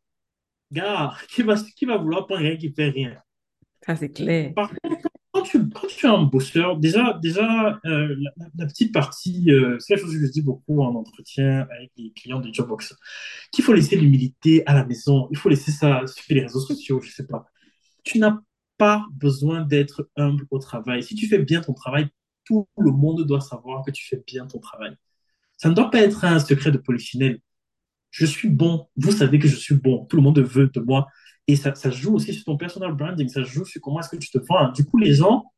[SPEAKER 1] gars, qui va, qui va vouloir prendre rien qui fait rien?
[SPEAKER 2] Ça, c'est clair.
[SPEAKER 1] Par contre, quand tu, quand es un bosseur, déjà, déjà euh, la, petite partie, euh, c'est la chose que je dis beaucoup en entretien avec les clients de Jobbox, qu'il faut laisser l'humilité à la maison, il faut laisser ça sur les réseaux sociaux, je sais pas. Tu n'as pas besoin d'être humble au travail. Si tu fais bien ton travail, tout le monde doit savoir que tu fais bien ton travail. Ça ne doit pas être un secret de polichinelle. Je suis bon, vous savez que je suis bon, tout le monde veut de moi. Et ça, ça joue aussi sur ton personal branding, ça joue sur comment est-ce que tu te vends. Du coup, les gens,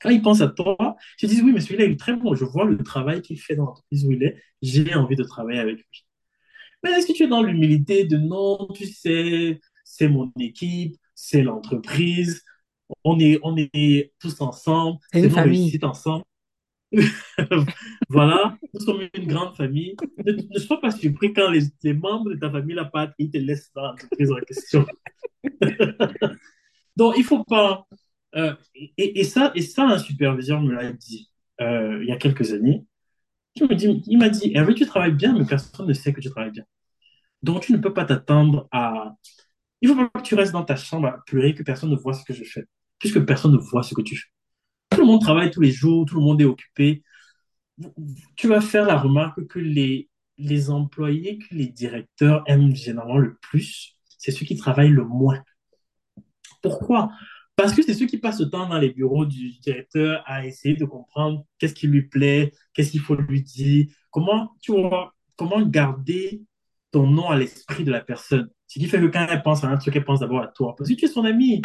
[SPEAKER 1] quand ils pensent à toi, ils se disent, oui, mais celui-là, il est très bon, je vois le travail qu'il fait dans l'entreprise où il est, j'ai envie de travailler avec lui. Mais est-ce que tu es dans l'humilité de non, tu sais, c'est mon équipe, c'est l'entreprise, on est, on est tous ensemble,
[SPEAKER 2] C'est une famille.
[SPEAKER 1] ensemble. *laughs* Voilà, nous sommes une grande famille. Ne, ne sois pas surpris quand les, les membres de ta famille la ils te laissent dans l'entreprise en question. *laughs* Donc, il faut pas. euh, et, ça, et ça, un superviseur me l'a dit euh, il y a quelques années. Il me dit, il m'a dit, tu travailles bien, mais personne ne sait que tu travailles bien. Donc, tu ne peux pas t'attendre à. Il ne faut pas que tu restes dans ta chambre à pleurer que personne ne voit ce que je fais, puisque personne ne voit ce que tu fais. Tout le monde travaille tous les jours, tout le monde est occupé. Tu vas faire la remarque que les, les employés que les directeurs aiment généralement le plus, c'est ceux qui travaillent le moins. Pourquoi? Parce que c'est ceux qui passent le temps dans les bureaux du directeur à essayer de comprendre qu'est-ce qui lui plaît, qu'est-ce qu'il faut lui dire, comment, tu vois, comment garder ton nom à l'esprit de la personne? Ce qui fait que quand elle pense à un truc, elle pense d'abord à toi. Parce que tu es son ami.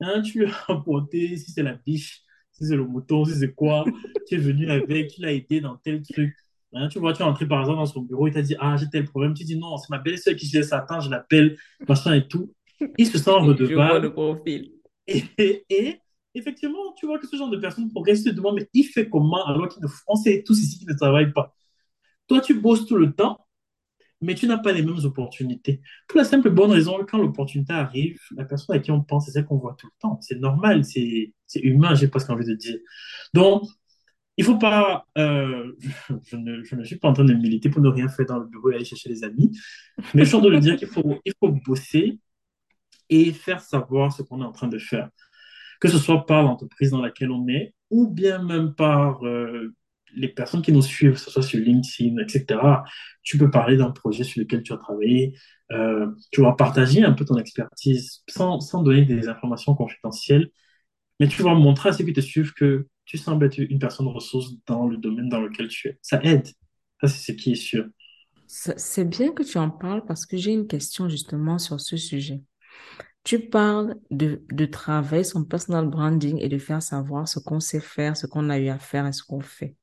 [SPEAKER 1] Hein, tu as apporté, si c'est la biche, si c'est le mouton, si c'est quoi, tu es venu avec, tu l'as aidé dans tel truc. Hein, tu vois, tu es entré par exemple dans son bureau, il t'a dit, ah, j'ai tel problème. Tu dis, non, c'est ma belle-sœur qui gère ça, attends, je l'appelle, machin et tout. Il se sent *laughs*
[SPEAKER 2] Je vois le
[SPEAKER 1] redevable.
[SPEAKER 2] profil.
[SPEAKER 1] Et, et, et effectivement, tu vois que ce genre de personne progresse, tu te demandes, mais il fait comment alors qu'il ne, on sait tous ici qu'il ne travaille pas. Toi, tu bosses tout le temps, mais tu n'as pas les mêmes opportunités. Pour la simple bonne raison quand l'opportunité arrive, la personne à qui on pense, c'est celle qu'on voit tout le temps. C'est normal, c'est c'est humain, j'ai presque envie de dire. Donc, il faut pas, euh, *laughs* je, ne, je ne suis pas en train de militer pour ne rien faire dans le bureau et aller chercher les amis, mais je suis en train de le dire qu'il faut, il faut bosser et faire savoir ce qu'on est en train de faire. Que ce soit par l'entreprise dans laquelle on est, ou bien même par euh, les personnes qui nous suivent, que ce soit sur LinkedIn, etc. Tu peux parler d'un projet sur lequel tu as travaillé, euh, tu vas partager un peu ton expertise sans, sans donner des informations confidentielles, mais tu vas montrer à ceux qui te suivent que tu sembles être une personne ressource dans le domaine dans lequel tu es. Ça aide. Ça, c'est ce qui est sûr.
[SPEAKER 2] C'est bien que tu en parles parce que j'ai une question justement sur ce sujet. Tu parles de, de travailler son personal branding et de faire savoir ce qu'on sait faire, ce qu'on a eu à faire et ce qu'on fait.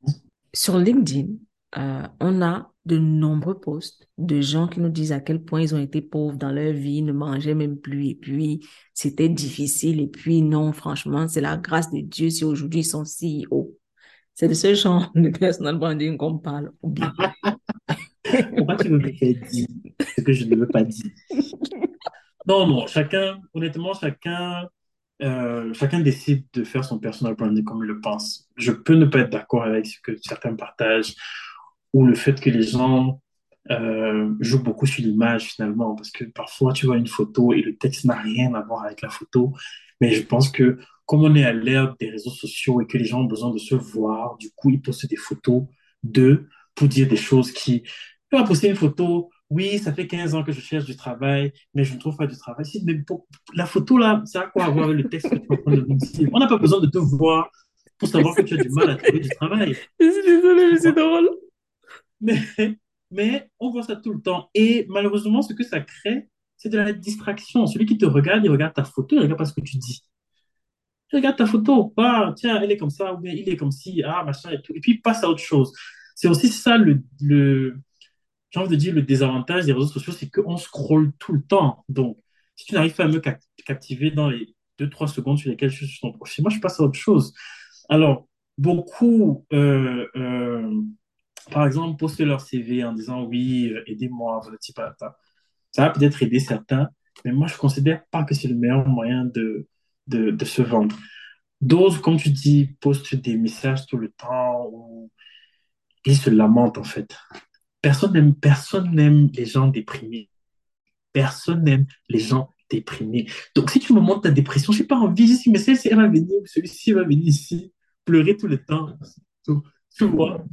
[SPEAKER 2] Sur LinkedIn, euh, on a de nombreux posts de gens qui nous disent à quel point ils ont été pauvres dans leur vie, ne mangeaient même plus, et puis c'était difficile, et puis non, franchement, c'est la grâce de Dieu si aujourd'hui ils sont CEO. C'est *laughs* de ce genre de personal branding qu'on parle. *laughs*
[SPEAKER 1] Pourquoi tu me dire ce que je ne veux pas dire? Non, non, chacun, honnêtement, chacun, euh, chacun décide de faire son personal branding comme il le pense. Je peux ne pas être d'accord avec ce que certains partagent ou le fait que les gens euh, jouent beaucoup sur l'image finalement, parce que parfois tu vois une photo et le texte n'a rien à voir avec la photo. Mais je pense que comme on est à l'ère des réseaux sociaux et que les gens ont besoin de se voir, du coup, ils postent des photos d'eux pour dire des choses qui... Tu vas poster une photo, oui, ça fait 15 ans que je cherche du travail, mais je ne trouve pas du travail. Si, mais pour- la photo là, ça a quoi à voir avec le texte que tu es en train de nous dire? On n'a pas besoin de te voir pour savoir que tu as du mal à trouver du travail.
[SPEAKER 2] Je suis désolée, mais c'est drôle.
[SPEAKER 1] Mais, mais on voit ça tout le temps. Et malheureusement, ce que ça crée, c'est de la distraction. Celui qui te regarde, il regarde ta photo, il regarde pas ce que tu dis. Il regarde ta photo. Ah, tiens, elle est comme ça, ou bien il est comme ci, ah, machin et tout. Et puis il passe à autre chose. C'est aussi ça le, le, j'ai envie de dire, le désavantage des réseaux sociaux, c'est qu'on scrolle tout le temps. Donc, si tu n'arrives pas à me cap- captiver dans les deux, trois secondes sur lesquelles je suis sur ton profil, moi, je passe à autre chose. Alors, beaucoup, euh, euh, par exemple, postent leur CV en disant, oui, euh, aidez-moi, voilà, patata. Ça va peut-être aider certains, mais moi, je ne considère pas que c'est le meilleur moyen de, de, se vendre. D'autres, comme tu dis, postent des messages tout le temps où ils se lamentent, en fait. Personne n'aime, personne n'aime les gens déprimés. Personne n'aime les gens déprimés. Donc, si tu me montres ta dépression, je n'ai pas envie. Je mais celle-ci, elle va venir, celui-ci va venir ici, pleurer tout le temps. Tu vois.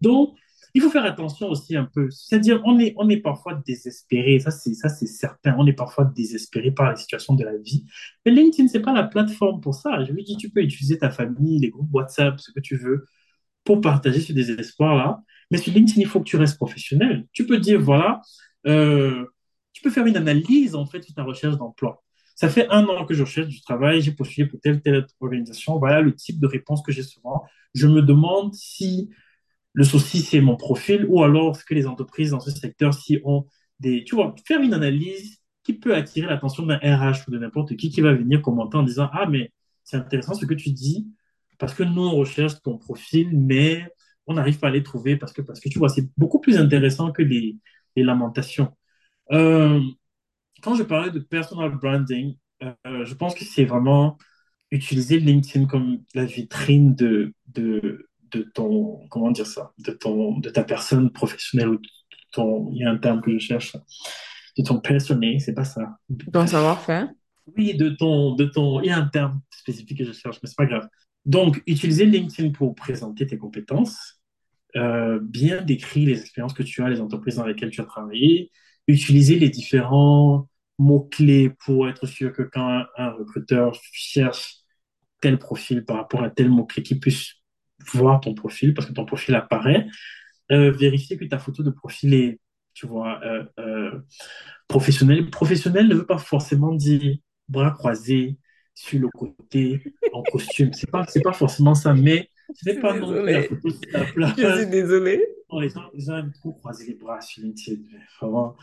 [SPEAKER 1] Donc, il faut faire attention aussi un peu. C'est-à-dire, on est, on est parfois désespéré. Ça, c'est, ça, c'est certain. On est parfois désespéré par la situation de la vie. Mais LinkedIn, c'est pas la plateforme pour ça. Je lui dis, tu peux utiliser ta famille, les groupes WhatsApp, ce que tu veux, pour partager ce désespoir-là. Mais sur LinkedIn, il faut que tu restes professionnel. Tu peux dire, voilà, euh, tu peux faire une analyse, en fait, sur ta recherche d'emploi. Ça fait un an que je recherche du travail, j'ai postulé pour telle, telle organisation. Voilà le type de réponse que j'ai souvent. Je me demande si le souci, c'est mon profil ou alors ce que les entreprises dans ce secteur, si ont des... Tu vois, faire une analyse qui peut attirer l'attention d'un RH ou de n'importe qui qui va venir commenter en disant, ah, mais c'est intéressant ce que tu dis parce que nous, on recherche ton profil, mais on n'arrive pas à les trouver parce que, parce que tu vois, c'est beaucoup plus intéressant que les, les lamentations. Euh, quand je parlais de personal branding, euh, je pense que c'est vraiment utiliser LinkedIn comme la vitrine de, de, de ton, comment dire ça, de ton, de ta personne professionnelle ou de ton, il y a un terme que je cherche, de ton personnel, c'est pas ça.
[SPEAKER 2] Ton savoir-faire.
[SPEAKER 1] Oui, de ton, de ton, il y a un terme spécifique que je cherche, mais c'est pas grave. Donc, utiliser LinkedIn pour présenter tes compétences, euh, bien décrire les expériences que tu as, les entreprises dans lesquelles tu as travaillé, utiliser les différents mots-clés pour être sûr que quand un, un recruteur cherche tel profil par rapport à tel mot-clé, qu'il puisse voir ton profil parce que ton profil apparaît. Euh, vérifier que ta photo de profil est, tu vois, euh, euh, professionnelle. Professionnel ne veut pas forcément dire bras croisés sur le côté en costume. C'est pas, c'est pas forcément ça, mais ce n'est pas non plus la photo sur la
[SPEAKER 2] Je suis désolée.
[SPEAKER 1] Non, les gens, les gens aiment trop croiser les bras sur LinkedIn. Vraiment.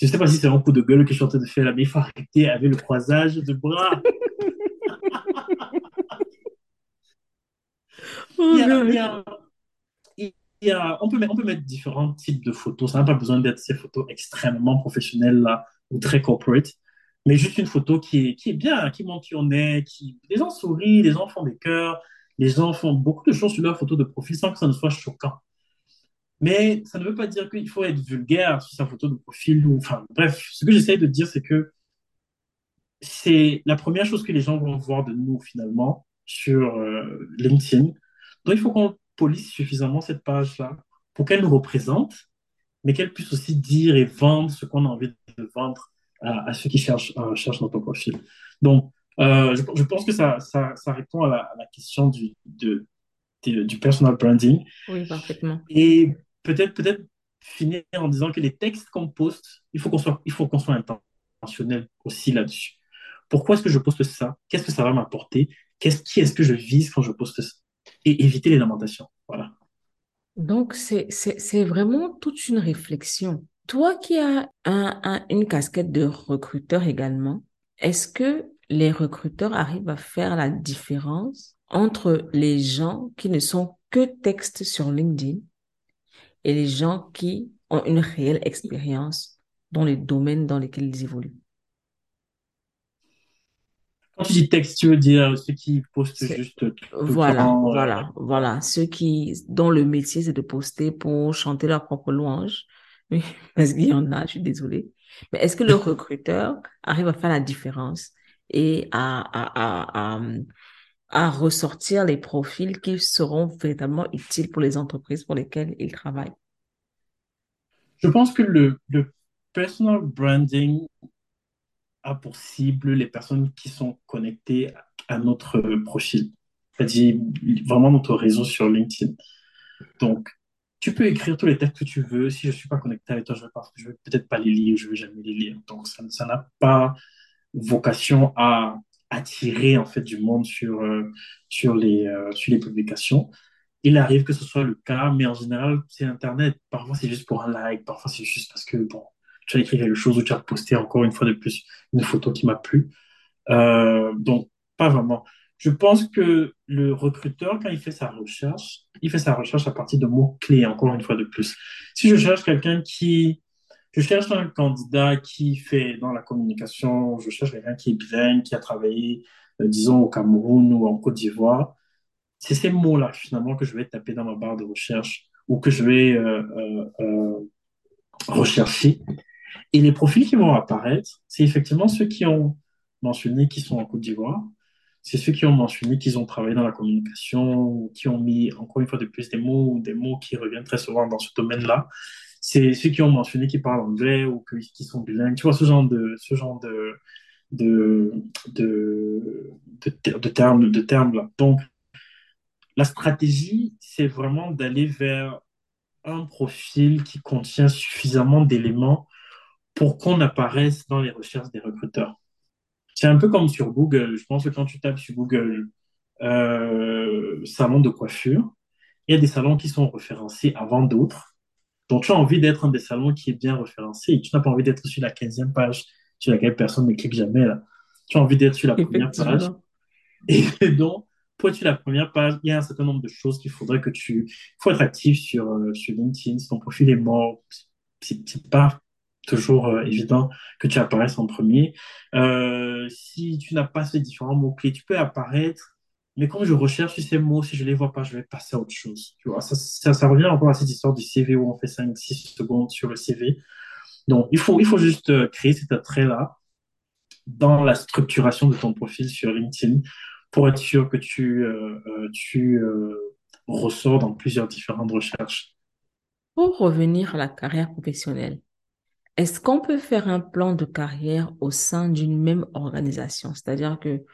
[SPEAKER 1] Je sais pas si c'est un coup de gueule que je suis en train de faire là, mais il faut arrêter avec le croisage de bras. *laughs* Il y a, il y
[SPEAKER 2] God.
[SPEAKER 1] a, y a, on peut, mettre- on peut mettre différents types de photos. Ça n'a pas besoin d'être ces photos extrêmement professionnelles là, ou très corporate, mais juste une photo qui est, qui est bien, qui montre qui on est, qui, les gens sourient, les gens font des cœurs, les gens font beaucoup de choses sur leur photo de profil sans que ça ne soit choquant. Mais ça ne veut pas dire qu'il faut être vulgaire sur sa photo de profil ou, enfin, bref, ce que j'essaie de dire, c'est que c'est la première chose que les gens vont voir de nous finalement sur euh, LinkedIn. Donc il faut qu'on police suffisamment cette page-là pour qu'elle nous représente, mais qu'elle puisse aussi dire et vendre ce qu'on a envie de vendre à, à ceux qui cherchent, euh, cherchent notre profil. Donc euh, je, je pense que ça, ça, ça répond à la, à la question du, de- du personal branding.
[SPEAKER 2] Oui, parfaitement.
[SPEAKER 1] Et peut-être peut-être finir en disant que les textes qu'on poste, il faut qu'on soit, il soit intentionnel aussi là-dessus. Pourquoi est-ce que je poste ça? Qu'est-ce que ça va m'apporter? Qu'est-ce, qui est-ce que je vise quand je poste ça? Et éviter les lamentations. Voilà.
[SPEAKER 2] Donc, c'est, vraiment toute une réflexion. Toi qui as un- une casquette de recruteur également, est-ce que les recruteurs arrivent à faire la différence entre les gens qui ne sont que textes sur LinkedIn et les gens qui ont une réelle expérience dans les domaines dans lesquels ils évoluent?
[SPEAKER 1] Quand tu dis texte, tu veux dire ceux qui postent juste
[SPEAKER 2] voilà,
[SPEAKER 1] temps. euh,
[SPEAKER 2] voilà, voilà. Ceux qui, dont le métier, c'est de poster pour chanter leur propre louange. Oui, *laughs* parce qu'il y en a, je suis désolée. Mais est-ce que le *laughs* recruteur arrive à faire la différence et à, à, à, à, à ressortir les profils qui seront véritablement utiles pour les entreprises pour lesquelles il travaille?
[SPEAKER 1] je pense que le, personal branding a pour cible les personnes qui sont connectées à notre profil, c'est-à-dire vraiment notre réseau sur LinkedIn. Donc, tu peux écrire tous les textes que tu veux. Si je ne suis pas connecté avec toi, je je vais peut-être pas les lire, je vais jamais les lire. Donc, ça n'a pas vocation à attirer en fait du monde sur, euh, sur les, euh, sur les publications. Il arrive que ce soit le cas, mais en général, c'est Internet. Parfois, c'est juste pour un like, parfois, c'est juste parce que, bon, tu as écrit quelque chose ou tu as posté encore une fois de plus une photo qui m'a plu. Euh, donc, pas vraiment. Je pense que le recruteur, quand il fait sa recherche, il fait sa recherche à partir de mots-clés, encore une fois de plus. Si je cherche quelqu'un qui, je cherche un candidat qui fait dans la communication, je cherche quelqu'un qui est bilingue, qui a travaillé, euh, disons, au Cameroun ou en Côte d'Ivoire, c'est ces mots-là, finalement, que je vais taper dans ma barre de recherche ou que je vais euh, euh, rechercher. Et les profils qui vont apparaître, c'est effectivement ceux qui ont mentionné qu'ils sont en Côte d'Ivoire. C'est ceux qui ont mentionné qu'ils ont travaillé dans la communication, qui ont mis encore une fois de plus des mots, des mots qui reviennent très souvent dans ce domaine-là. C'est ceux qui ont mentionné qu'ils parlent anglais ou qui sont bilingues. Tu vois, ce genre de, ce genre de, de, de, de, ter- de termes, termes-là. Donc, la stratégie, c'est vraiment d'aller vers un profil qui contient suffisamment d'éléments pour qu'on apparaisse dans les recherches des recruteurs. C'est un peu comme sur Google. Je pense que quand tu tapes sur Google euh, salon de coiffure, il y a des salons qui sont référencés avant d'autres. Donc, tu as envie d'être un des salons qui est bien référencé tu n'as pas envie d'être sur la quinzième page sur laquelle personne ne clique jamais. Là. Tu as envie d'être sur la première page. Et donc, pour être sur la première page, il y a un certain nombre de choses qu'il faudrait que tu... Il faut être actif sur, euh, sur LinkedIn. Si ton profil est mort, c'est c'est pas toujours euh, évident que tu apparaisses en premier. Euh, si tu n'as pas ces différents mots-clés, tu peux apparaître, mais quand je recherche ces mots, si je les vois pas, je vais passer à autre chose. Ça revient encore à cette histoire du CV où on fait 5-6 secondes sur le CV. Donc, il faut, il faut juste euh, créer cet attrait-là dans la structuration de ton profil sur LinkedIn pour être sûr que tu, euh, euh, tu euh, ressors dans plusieurs différentes recherches.
[SPEAKER 2] Pour revenir à la carrière professionnelle, est-ce qu'on peut faire un plan de carrière au sein d'une même organisation? C'est-à-dire que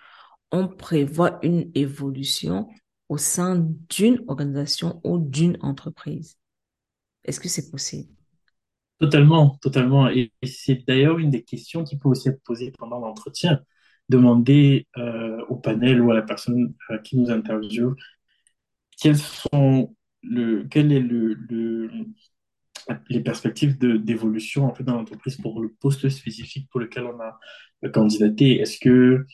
[SPEAKER 2] on prévoit une évolution au sein d'une organisation ou d'une entreprise. Est-ce que c'est possible?
[SPEAKER 1] Totalement, totalement. Et, c'est d'ailleurs une des questions qui peut aussi être posée pendant l'entretien. Demander euh, au panel ou à la personne euh, qui nous interviewe quels sont est le, le, les perspectives d'évolution en dans l'entreprise pour le poste spécifique pour lequel on a candidaté? Est-ce que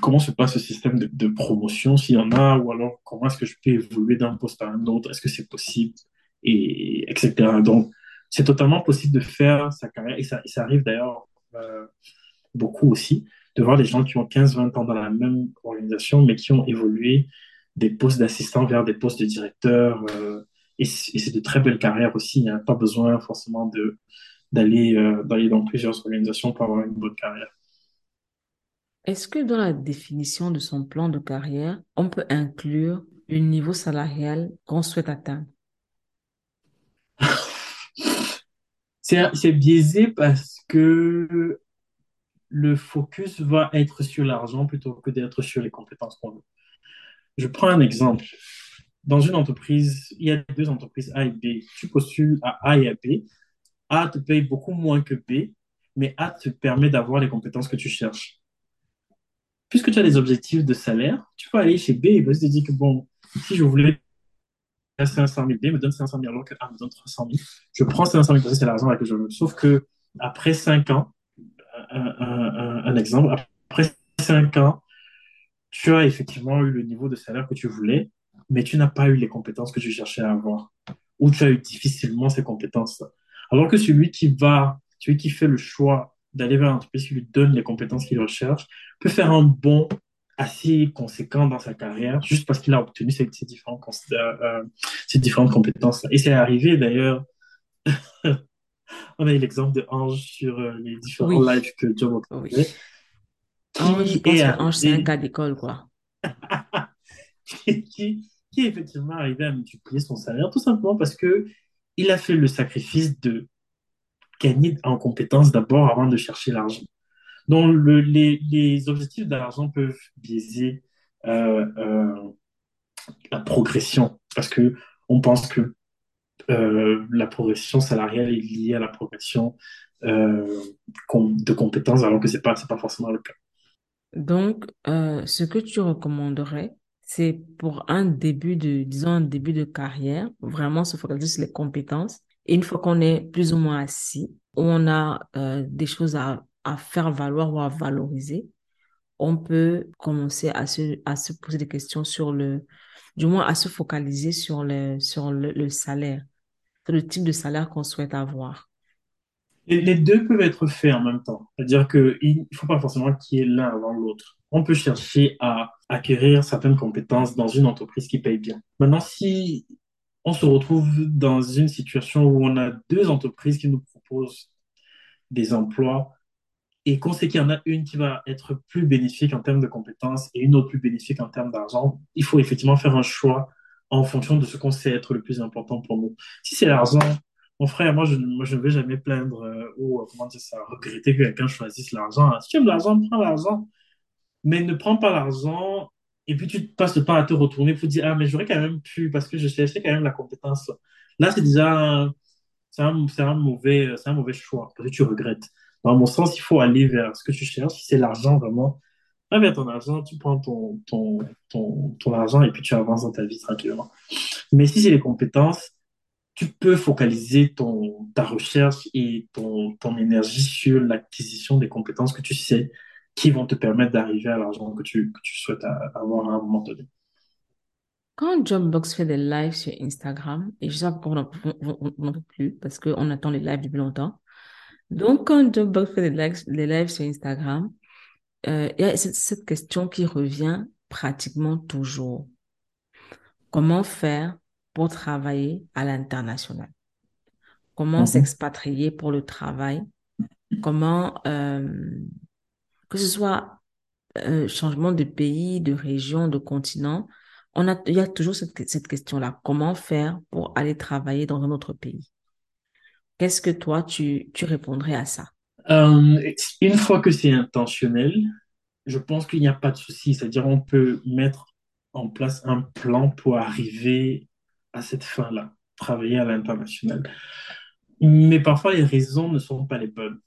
[SPEAKER 1] comment se passe ce système de, promotion s'il y en a ou alors comment est-ce que je peux évoluer d'un poste à un autre? Est-ce que c'est possible? et etc. Donc, c'est totalement possible de faire sa carrière, et ça, arrive d'ailleurs euh, beaucoup aussi, de voir des gens qui ont 15-20 ans dans la même organisation, mais qui ont évolué des postes d'assistant vers des postes de directeur. euh, et c'est de très belles carrières aussi. Il n'y a pas besoin forcément d'aller euh, dans plusieurs organisations pour avoir une bonne carrière.
[SPEAKER 2] Est-ce que dans la définition de son plan de carrière, on peut inclure le niveau salarial qu'on souhaite atteindre? *laughs*
[SPEAKER 1] C'est, biaisé parce que le focus va être sur l'argent plutôt que d'être sur les compétences qu'on veut. Je prends un exemple. Dans une entreprise, il y a deux entreprises A et B. Tu postules à A et à B. A te paye beaucoup moins que B, mais A te permet d'avoir les compétences que tu cherches. Puisque tu as des objectifs de salaire, tu peux aller chez B et te dire que bon, si je voulais 500 000, B me donne 500 000 alors que A me donne 300 000. Je prends 500 000 parce que c'est l'argent que je veux. Sauf que après 5 ans, un- un exemple, après 5 ans, tu as effectivement eu le niveau de salaire que tu voulais, mais tu n'as pas eu les compétences que tu cherchais à avoir, ou tu as eu difficilement ces compétences. Alors que celui qui va, celui qui fait le choix d'aller vers l'entreprise qui lui donne les compétences qu'il recherche, peut faire un bond assez conséquent dans sa carrière, juste parce qu'il a obtenu ces, ces différentes, cons- euh, euh, ces différentes compétences. Et c'est arrivé d'ailleurs, *laughs* on a eu l'exemple de Ange sur euh, les différents
[SPEAKER 2] Oui,
[SPEAKER 1] lives que Job a
[SPEAKER 2] oui. Ange, je
[SPEAKER 1] qui
[SPEAKER 2] pense
[SPEAKER 1] est
[SPEAKER 2] que Ange, c'est un cas d'école, quoi. *laughs*
[SPEAKER 1] qui, qui, qui est effectivement arrivé à multiplier son salaire, tout simplement parce que il a fait le sacrifice de gagner en compétences d'abord avant de chercher l'argent. Donc, le, les, les objectifs de l'argent peuvent biaiser euh, euh, la progression parce que on pense que euh, la progression salariale est liée à la progression de compétences alors que c'est pas, c'est pas forcément le cas.
[SPEAKER 2] Donc, ce que tu recommanderais, c'est pour un début de, disons, un début de carrière, vraiment se focaliser sur les compétences. Une fois qu'on est plus ou moins assis, où on a euh, des choses à, faire valoir ou à valoriser, on peut commencer à se, poser des questions sur le, du moins à se focaliser sur le, salaire, sur le type de salaire qu'on souhaite avoir.
[SPEAKER 1] Les deux peuvent être faits en même temps. C'est-à-dire qu'il ne faut pas forcément qu'il y ait l'un avant l'autre. On peut chercher à acquérir certaines compétences dans une entreprise qui paye bien. Maintenant, si on se retrouve dans une situation où on a deux entreprises qui nous proposent des emplois et qu'on sait qu'il y en a une qui va être plus bénéfique en termes de compétences et une autre plus bénéfique en termes d'argent, il faut effectivement faire un choix en fonction de ce qu'on sait être le plus important pour nous. Si c'est l'argent, mon frère, moi je, ne vais jamais plaindre euh, ou, euh, comment dire ça, regretter que quelqu'un choisisse l'argent. Si tu aimes l'argent, prends l'argent. Mais ne prends pas l'argent et puis tu passes le temps à te retourner pour dire, ah, mais j'aurais quand même pu parce que je cherchais quand même la compétence. Là, c'est déjà un, c'est mauvais, c'est un mauvais choix parce que tu regrettes. Dans mon sens, il faut aller vers ce que tu cherches. Si c'est l'argent, vraiment, va vers ton argent, tu prends ton, ton, ton, ton argent et puis tu avances dans ta vie tranquillement. Mais si c'est les compétences, tu peux focaliser ton, ta recherche et ton, ton énergie sur l'acquisition des compétences que tu sais qui vont te permettre d'arriver à l'argent que tu, que tu souhaites avoir à un moment donné.
[SPEAKER 2] Quand Jobbox fait des lives sur Instagram, et je sais pas pourquoi on n'en peut plus, parce qu'on attend les lives depuis longtemps. Donc, quand Jobbox fait des lives, des lives sur Instagram, euh, il y a cette, cette question qui revient pratiquement toujours. Comment faire pour travailler à l'international? Comment
[SPEAKER 1] Mhm.
[SPEAKER 2] s'expatrier pour le travail? Comment, euh, que ce soit euh, changement de pays, de région, de continent, on a, il y a toujours cette, cette question-là. Comment faire pour aller travailler dans un autre pays? Qu'est-ce que toi, tu, tu répondrais à ça?
[SPEAKER 1] Euh, une fois que c'est intentionnel, je pense qu'il n'y a pas de souci. C'est-à-dire, on peut mettre en place un plan pour arriver à cette fin-là, travailler à l'international. Mais parfois, les raisons ne sont pas les bonnes.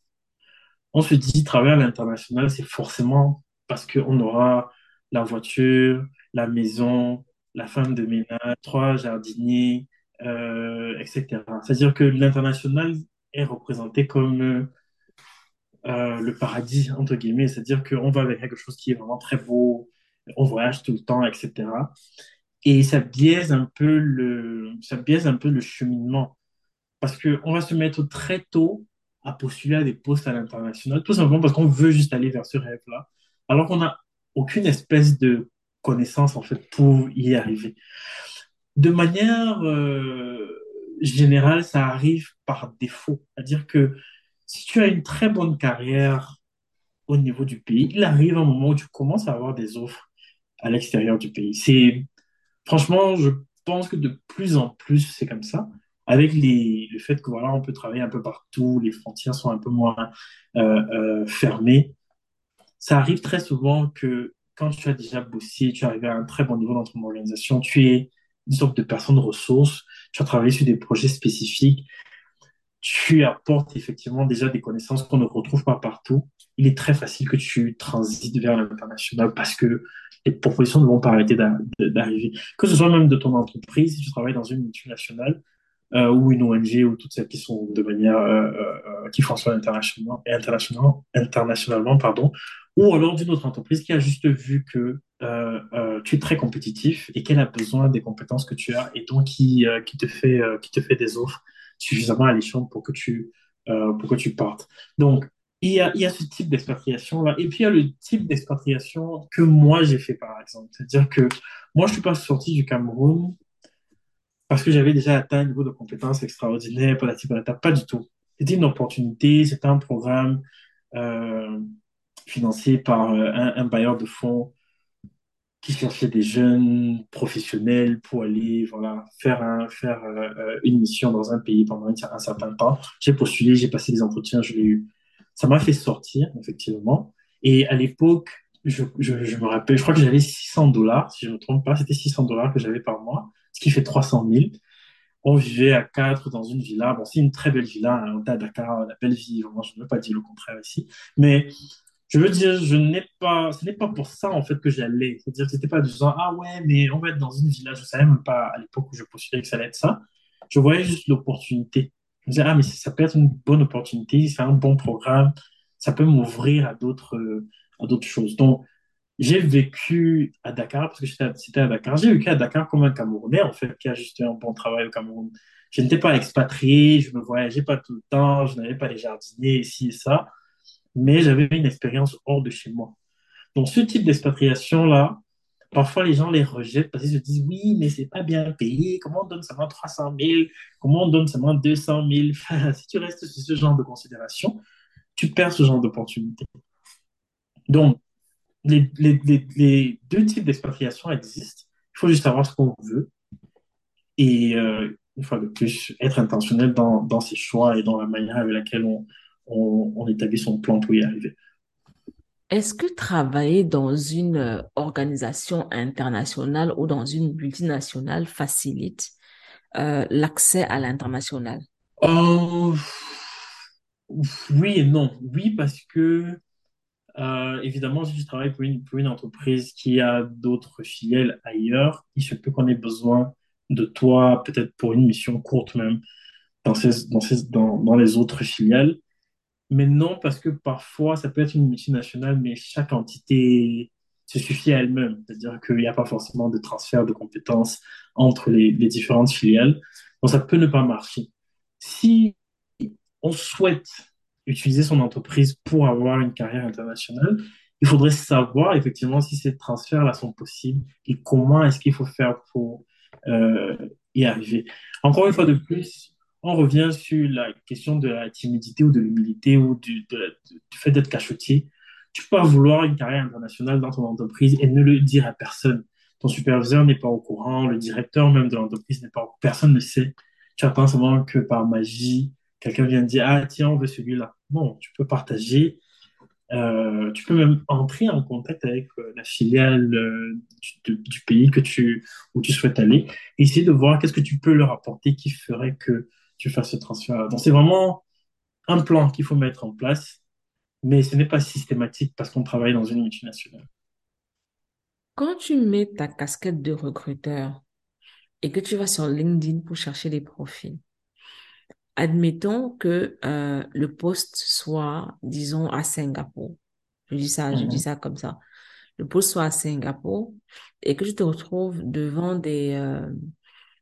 [SPEAKER 1] On se dit, travailler à l'international, c'est forcément parce qu'on aura la voiture, la maison, la femme de ménage, trois jardiniers, euh, etc. C'est-à-dire que l'international est représenté comme euh, le paradis, entre guillemets, c'est-à-dire qu'on va avec quelque chose qui est vraiment très beau, on voyage tout le temps, etc. Et ça biaise un peu le, ça biaise un peu le cheminement. Parce qu'on va se mettre très tôt à postuler à des postes à l'international, tout simplement parce qu'on veut juste aller vers ce rêve-là, alors qu'on n'a aucune espèce de connaissance, en fait, pour y arriver. De manière euh, générale, ça arrive par défaut. C'est-à-dire que si tu as une très bonne carrière au niveau du pays, il arrive un moment où tu commences à avoir des offres à l'extérieur du pays. C'est, franchement, je pense que de plus en plus, c'est comme ça. Avec le fait que voilà, on peut travailler un peu partout, les frontières sont un peu moins euh, euh, fermées. Ça arrive très souvent que quand tu as déjà bossé, tu arrives à un très bon niveau dans ton organisation, tu es une sorte de personne ressource, tu as travaillé sur des projets spécifiques, tu apportes effectivement déjà des connaissances qu'on ne retrouve pas partout. Il est très facile que tu transites vers l'international parce que les propositions ne vont pas arrêter d'arriver. Que ce soit même de ton entreprise, si tu travailles dans une multinationale euh, ou une ONG ou toutes celles qui sont de manière euh, euh, qui fonctionnent internationalement, internationalement, internationalement pardon, ou alors d'une autre entreprise qui a juste vu que euh, euh, tu es très compétitif et qu'elle a besoin des compétences que tu as et donc qui, euh, qui, te, fait, qui te fait des offres suffisamment alléchantes pour que tu, pour que tu partes. Donc, il y a, il y a ce type d'expatriation-là. Et puis, il y a le type d'expatriation que moi, j'ai fait, par exemple. C'est-à-dire que moi, je suis pas sorti du Cameroun parce que j'avais déjà atteint un niveau de compétences extraordinaire, pas, pas du tout. C'était une opportunité, c'était un programme euh, financé par un, un bailleur de fonds qui cherchait des jeunes professionnels pour aller voilà, faire, euh, une mission dans un pays pendant un, certain temps. J'ai postulé, j'ai passé des entretiens, je l'ai eu. Ça m'a fait sortir, effectivement. Et à l'époque, je, me rappelle, je crois que j'avais 600 dollars, si je ne me trompe pas, c'était 600 dollars que j'avais par mois, qui fait 300 000. On vivait à quatre dans une villa. Bon, c'est une très belle villa, hein, on est à Dakar, la belle vie, je ne veux pas dire le contraire ici. Mais je veux dire, je n'ai pas, ce n'est pas pour ça, en fait, que j'allais. C'est-à-dire que c'était pas du genre, ah ouais, mais on va être dans une villa. Je savais même pas, à l'époque où je postulais, que ça allait être ça. Je voyais juste l'opportunité. Je me disais, ah, mais ça peut être une bonne opportunité, c'est un bon programme, ça peut m'ouvrir à d'autres, à d'autres choses. Donc, j'ai vécu à Dakar, parce que c'était à Dakar. J'ai vécu à Dakar comme un Camerounais, en fait, qui a juste un bon travail au Cameroun. Je n'étais pas expatrié, je ne voyageais pas tout le temps, je n'avais pas les jardiniers ici et ça mais j'avais une expérience hors de chez moi. Donc, ce type d'expatriation-là, parfois les gens les rejettent parce qu'ils se disent oui, mais c'est pas bien payé. Comment on donne seulement 300 000 Comment on donne seulement 200 000 *laughs* Si tu restes sur ce genre de considération, tu perds ce genre d'opportunité. Donc, les, les, les, deux types d'expatriation existent. Il faut juste savoir ce qu'on veut et, euh, une fois de plus, être intentionnel dans, dans ses choix et dans la manière avec laquelle on, on, établit son plan pour y arriver.
[SPEAKER 2] Est-ce que travailler dans une organisation internationale ou dans une multinationale facilite euh, l'accès à l'international?
[SPEAKER 1] Euh, Oui et non. Oui, parce que évidemment, si tu travailles pour une, pour une entreprise qui a d'autres filiales ailleurs, il se peut qu'on ait besoin de toi, peut-être pour une mission courte même, dans, ces, dans, ces, dans, dans les autres filiales. Mais non, parce que parfois, ça peut être une multinationale, mais chaque entité se suffit à elle-même. C'est-à-dire qu'il n'y a pas forcément de transfert de compétences entre les, les, différentes filiales. Donc, ça peut ne pas marcher. Si on souhaite utiliser son entreprise pour avoir une carrière internationale, il faudrait savoir effectivement si ces transferts-là sont possibles et comment est-ce qu'il faut faire pour euh, y arriver. Encore une fois de plus, on revient sur la question de la timidité ou de l'humilité ou du, fait d'être cachotier. Tu peux vouloir une carrière internationale dans ton entreprise et ne le dire à personne. Ton superviseur n'est pas au courant, le directeur même de l'entreprise n'est pas au courant, personne ne sait. Tu attends seulement que par magie, quelqu'un vienne dire, ah tiens, on veut celui-là. Non, tu peux partager. Euh, tu peux même entrer en contact avec euh, la filiale euh, du, du, pays que tu, où tu souhaites aller et essayer de voir qu'est-ce que tu peux leur apporter qui ferait que tu fasses ce transfert. Donc, c'est vraiment un plan qu'il faut mettre en place, mais ce n'est pas systématique parce qu'on travaille dans une multinationale.
[SPEAKER 2] Quand tu mets ta casquette de recruteur et que tu vas sur LinkedIn pour chercher des profils, admettons que euh, le poste soit, disons, à Singapour. Je dis ça, je dis mhm. ça comme ça. le poste soit à Singapour et que tu te retrouves devant des, euh,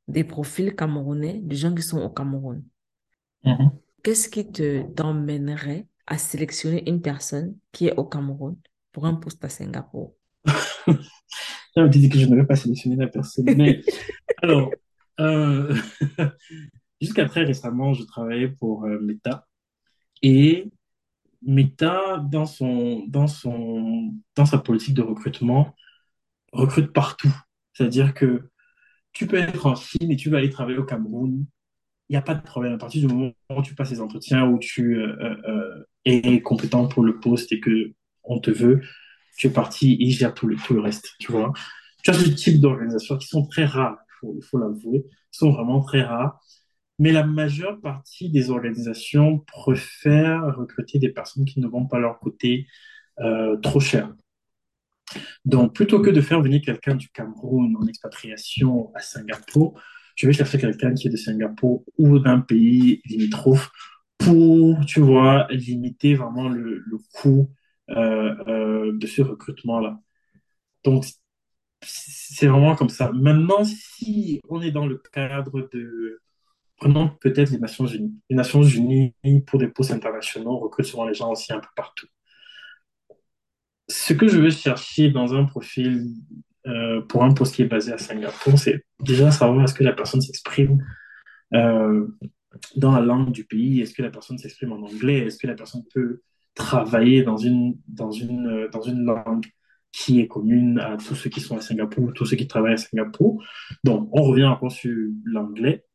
[SPEAKER 2] des profils camerounais, des gens qui sont au Cameroun.
[SPEAKER 1] Mhm.
[SPEAKER 2] Qu'est-ce qui te t'emmènerait à sélectionner une personne qui est au Cameroun pour un poste à Singapour? *laughs*
[SPEAKER 1] On dit que je ne vais pas sélectionner la personne. Mais *laughs* alors, euh, *laughs* jusqu'à très récemment, je travaillais pour euh, Meta. Et Meta, dans son, dans son, dans sa politique de recrutement, recrute partout. C'est-à-dire que tu peux être en Chine et tu vas aller travailler au Cameroun. Il n'y a pas de problème. À partir du moment où tu passes les entretiens, où tu euh, euh, es compétent pour le poste et que on te veut, tu es parti et ils gèrent tout le, tout le reste. Tu vois. Tu as ce type d'organisations qui sont très rares, il faut, faut l'avouer, sont vraiment très rares. Mais la majeure partie des organisations préfèrent recruter des personnes qui ne vont pas leur coûter euh, trop cher. Donc, plutôt que de faire venir quelqu'un du Cameroun en expatriation à Singapour, je vais chercher quelqu'un qui est de Singapour ou d'un pays limitrophe pour, tu vois, limiter vraiment le, coût euh, euh, de ce recrutement-là. Donc, c'est vraiment comme ça. Maintenant, si on est dans le cadre de, prenons peut-être les Nations Unies. Les Nations Unies, pour des postes internationaux, recrutent souvent les gens aussi un peu partout. Ce que je veux chercher dans un profil euh, pour un poste qui est basé à Singapour, c'est déjà savoir est-ce que la personne s'exprime euh, dans la langue du pays, est-ce que la personne s'exprime en anglais, est-ce que la personne peut travailler dans une, dans une, dans une langue qui est commune à tous ceux qui sont à Singapour, tous ceux qui travaillent à Singapour. Donc, on revient encore sur l'anglais,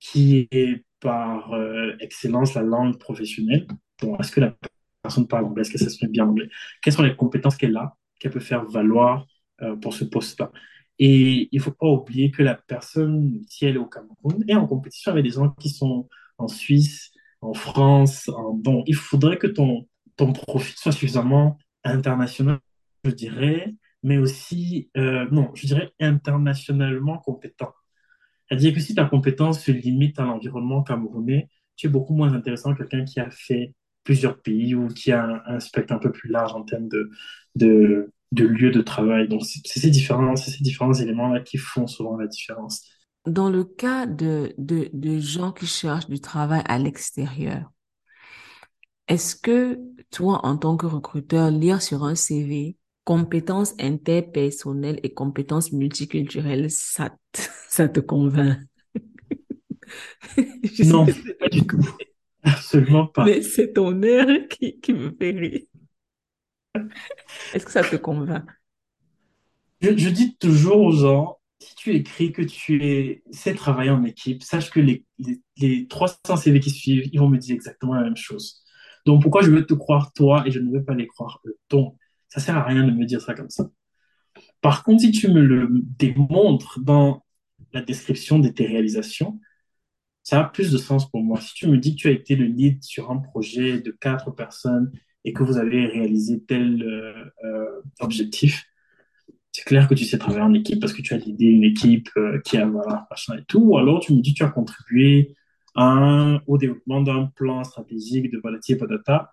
[SPEAKER 1] qui est par euh, excellence la langue professionnelle. Bon, est-ce que la personne parle anglais? Est-ce qu'elle s'exprime bien anglais? Quelles sont les compétences qu'elle a, qu'elle peut faire valoir euh, pour ce poste-là? Et il faut pas oublier que la personne, si elle est au Cameroun, est en compétition avec des gens qui sont en Suisse, en France. En... Donc, il faudrait que ton, ton profil soit suffisamment international, je dirais, mais aussi, euh, non, je dirais internationalement compétent. C'est-à-dire que si ta compétence se limite à l'environnement camerounais, tu es beaucoup moins intéressant que quelqu'un qui a fait plusieurs pays ou qui a un, spectre un peu plus large en termes de, de, de lieu de travail. Donc, c'est ces différents, ces différents éléments-là qui font souvent la différence.
[SPEAKER 2] Dans le cas de, de, de gens qui cherchent du travail à l'extérieur, est-ce que toi, en tant que recruteur, lire sur un CV compétences interpersonnelles et compétences multiculturelles, ça, te- *laughs* ça te convainc? *laughs* Je
[SPEAKER 1] Non, pas du tout. Absolument pas.
[SPEAKER 2] mais c'est ton air qui, qui me fait rire. Est-ce que ça te convainc?
[SPEAKER 1] Je, je dis toujours aux gens, si tu écris que tu es, sais travailler en équipe, sache que les, les, les 300 CV qui suivent, ils vont me dire exactement la même chose. Donc, pourquoi je veux te croire toi et je ne veux pas les croire eux? Donc, ça sert à rien de me dire ça comme ça. Par contre, si tu me le démontres dans la description de tes réalisations, ça a plus de sens pour moi. Si tu me dis que tu as été le lead sur un projet de quatre personnes et que vous avez réalisé tel euh, euh, objectif, c'est clair que tu sais travailler en équipe parce que tu as l'idée une équipe euh, qui a, voilà, machin et tout. Ou alors tu me dis que tu as contribué au développement d'un plan stratégique de Valatier Patata.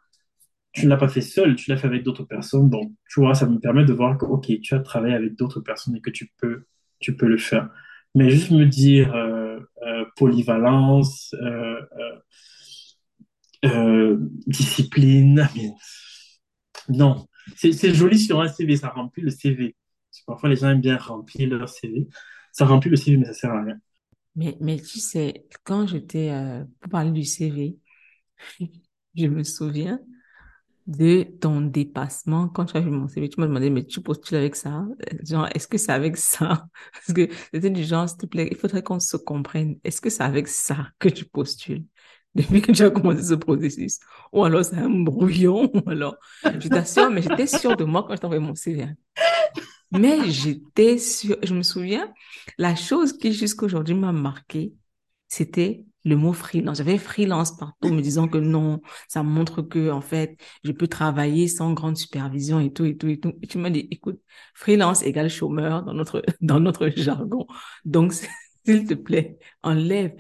[SPEAKER 1] Tu ne l'as pas fait seul, tu l'as fait avec d'autres personnes. Donc, tu vois, ça me permet de voir que, OK, tu as travaillé avec d'autres personnes et que tu peux, tu peux le faire. Mais juste me dire euh, euh, polyvalence, euh, discipline, *laughs* non. C'est joli sur un CV, ça remplit le CV. Parfois, les gens aiment bien remplir leur CV. Ça remplit le CV, mais ça sert à rien.
[SPEAKER 2] Mais, mais tu sais, quand j'étais, pour parler du CV, *laughs* je me souviens de ton dépassement. Quand tu as vu mon CV, tu m'as demandé, mais tu postules avec ça? Genre, est-ce que c'est avec ça? *laughs* Parce que c'était du genre, s'il te plaît, il faudrait qu'on se comprenne. Est-ce que c'est avec ça que tu postules? Depuis que tu as commencé ce processus? Ou alors c'est un brouillon, *laughs* ou alors, je t'assure, mais j'étais sûre de moi quand je t'envoyais mon CV. hein. Mais j'étais sûre, je me souviens, la chose qui jusqu'à aujourd'hui m'a marqué, c'était le mot freelance. J'avais freelance partout, me disant que non, ça montre que, en fait, je peux travailler sans grande supervision et tout, et tout, et tout. Et tu m'as dit, écoute, freelance égale chômeur dans notre, *laughs* dans notre jargon. Donc, *laughs* s'il te plaît, enlève.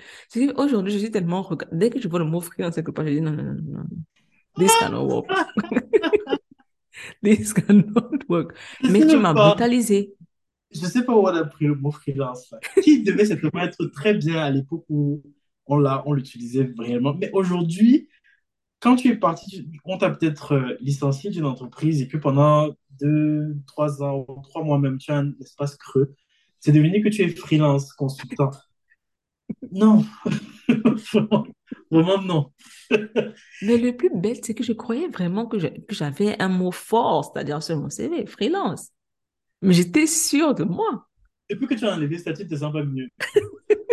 [SPEAKER 2] Aujourd'hui, je suis tellement, dès que je vois le mot freelance quelque part, je dis non, non, non, non. This cannot work. *laughs* This cannot work.
[SPEAKER 1] Je
[SPEAKER 2] Mais tu m'as brutalisé.
[SPEAKER 1] Je sais pas où on a pris le mot freelance là. Qui devait certainement être très bien à l'époque où on l'a, on l'utilisait vraiment. Mais aujourd'hui, quand tu es parti, on t'a peut-être euh, licencié d'une entreprise et que pendant deux, trois ans, trois mois même, tu as un espace creux. C'est devenu que tu es freelance consultant. Non, *laughs* vraiment, vraiment non. *laughs*
[SPEAKER 2] Mais le plus bête, c'est que je croyais vraiment que j'avais un mot fort, c'est-à-dire sur mon CV, freelance. Mais j'étais sûre de moi.
[SPEAKER 1] Depuis que tu as enlevé ça, tu te sens pas mieux. *laughs*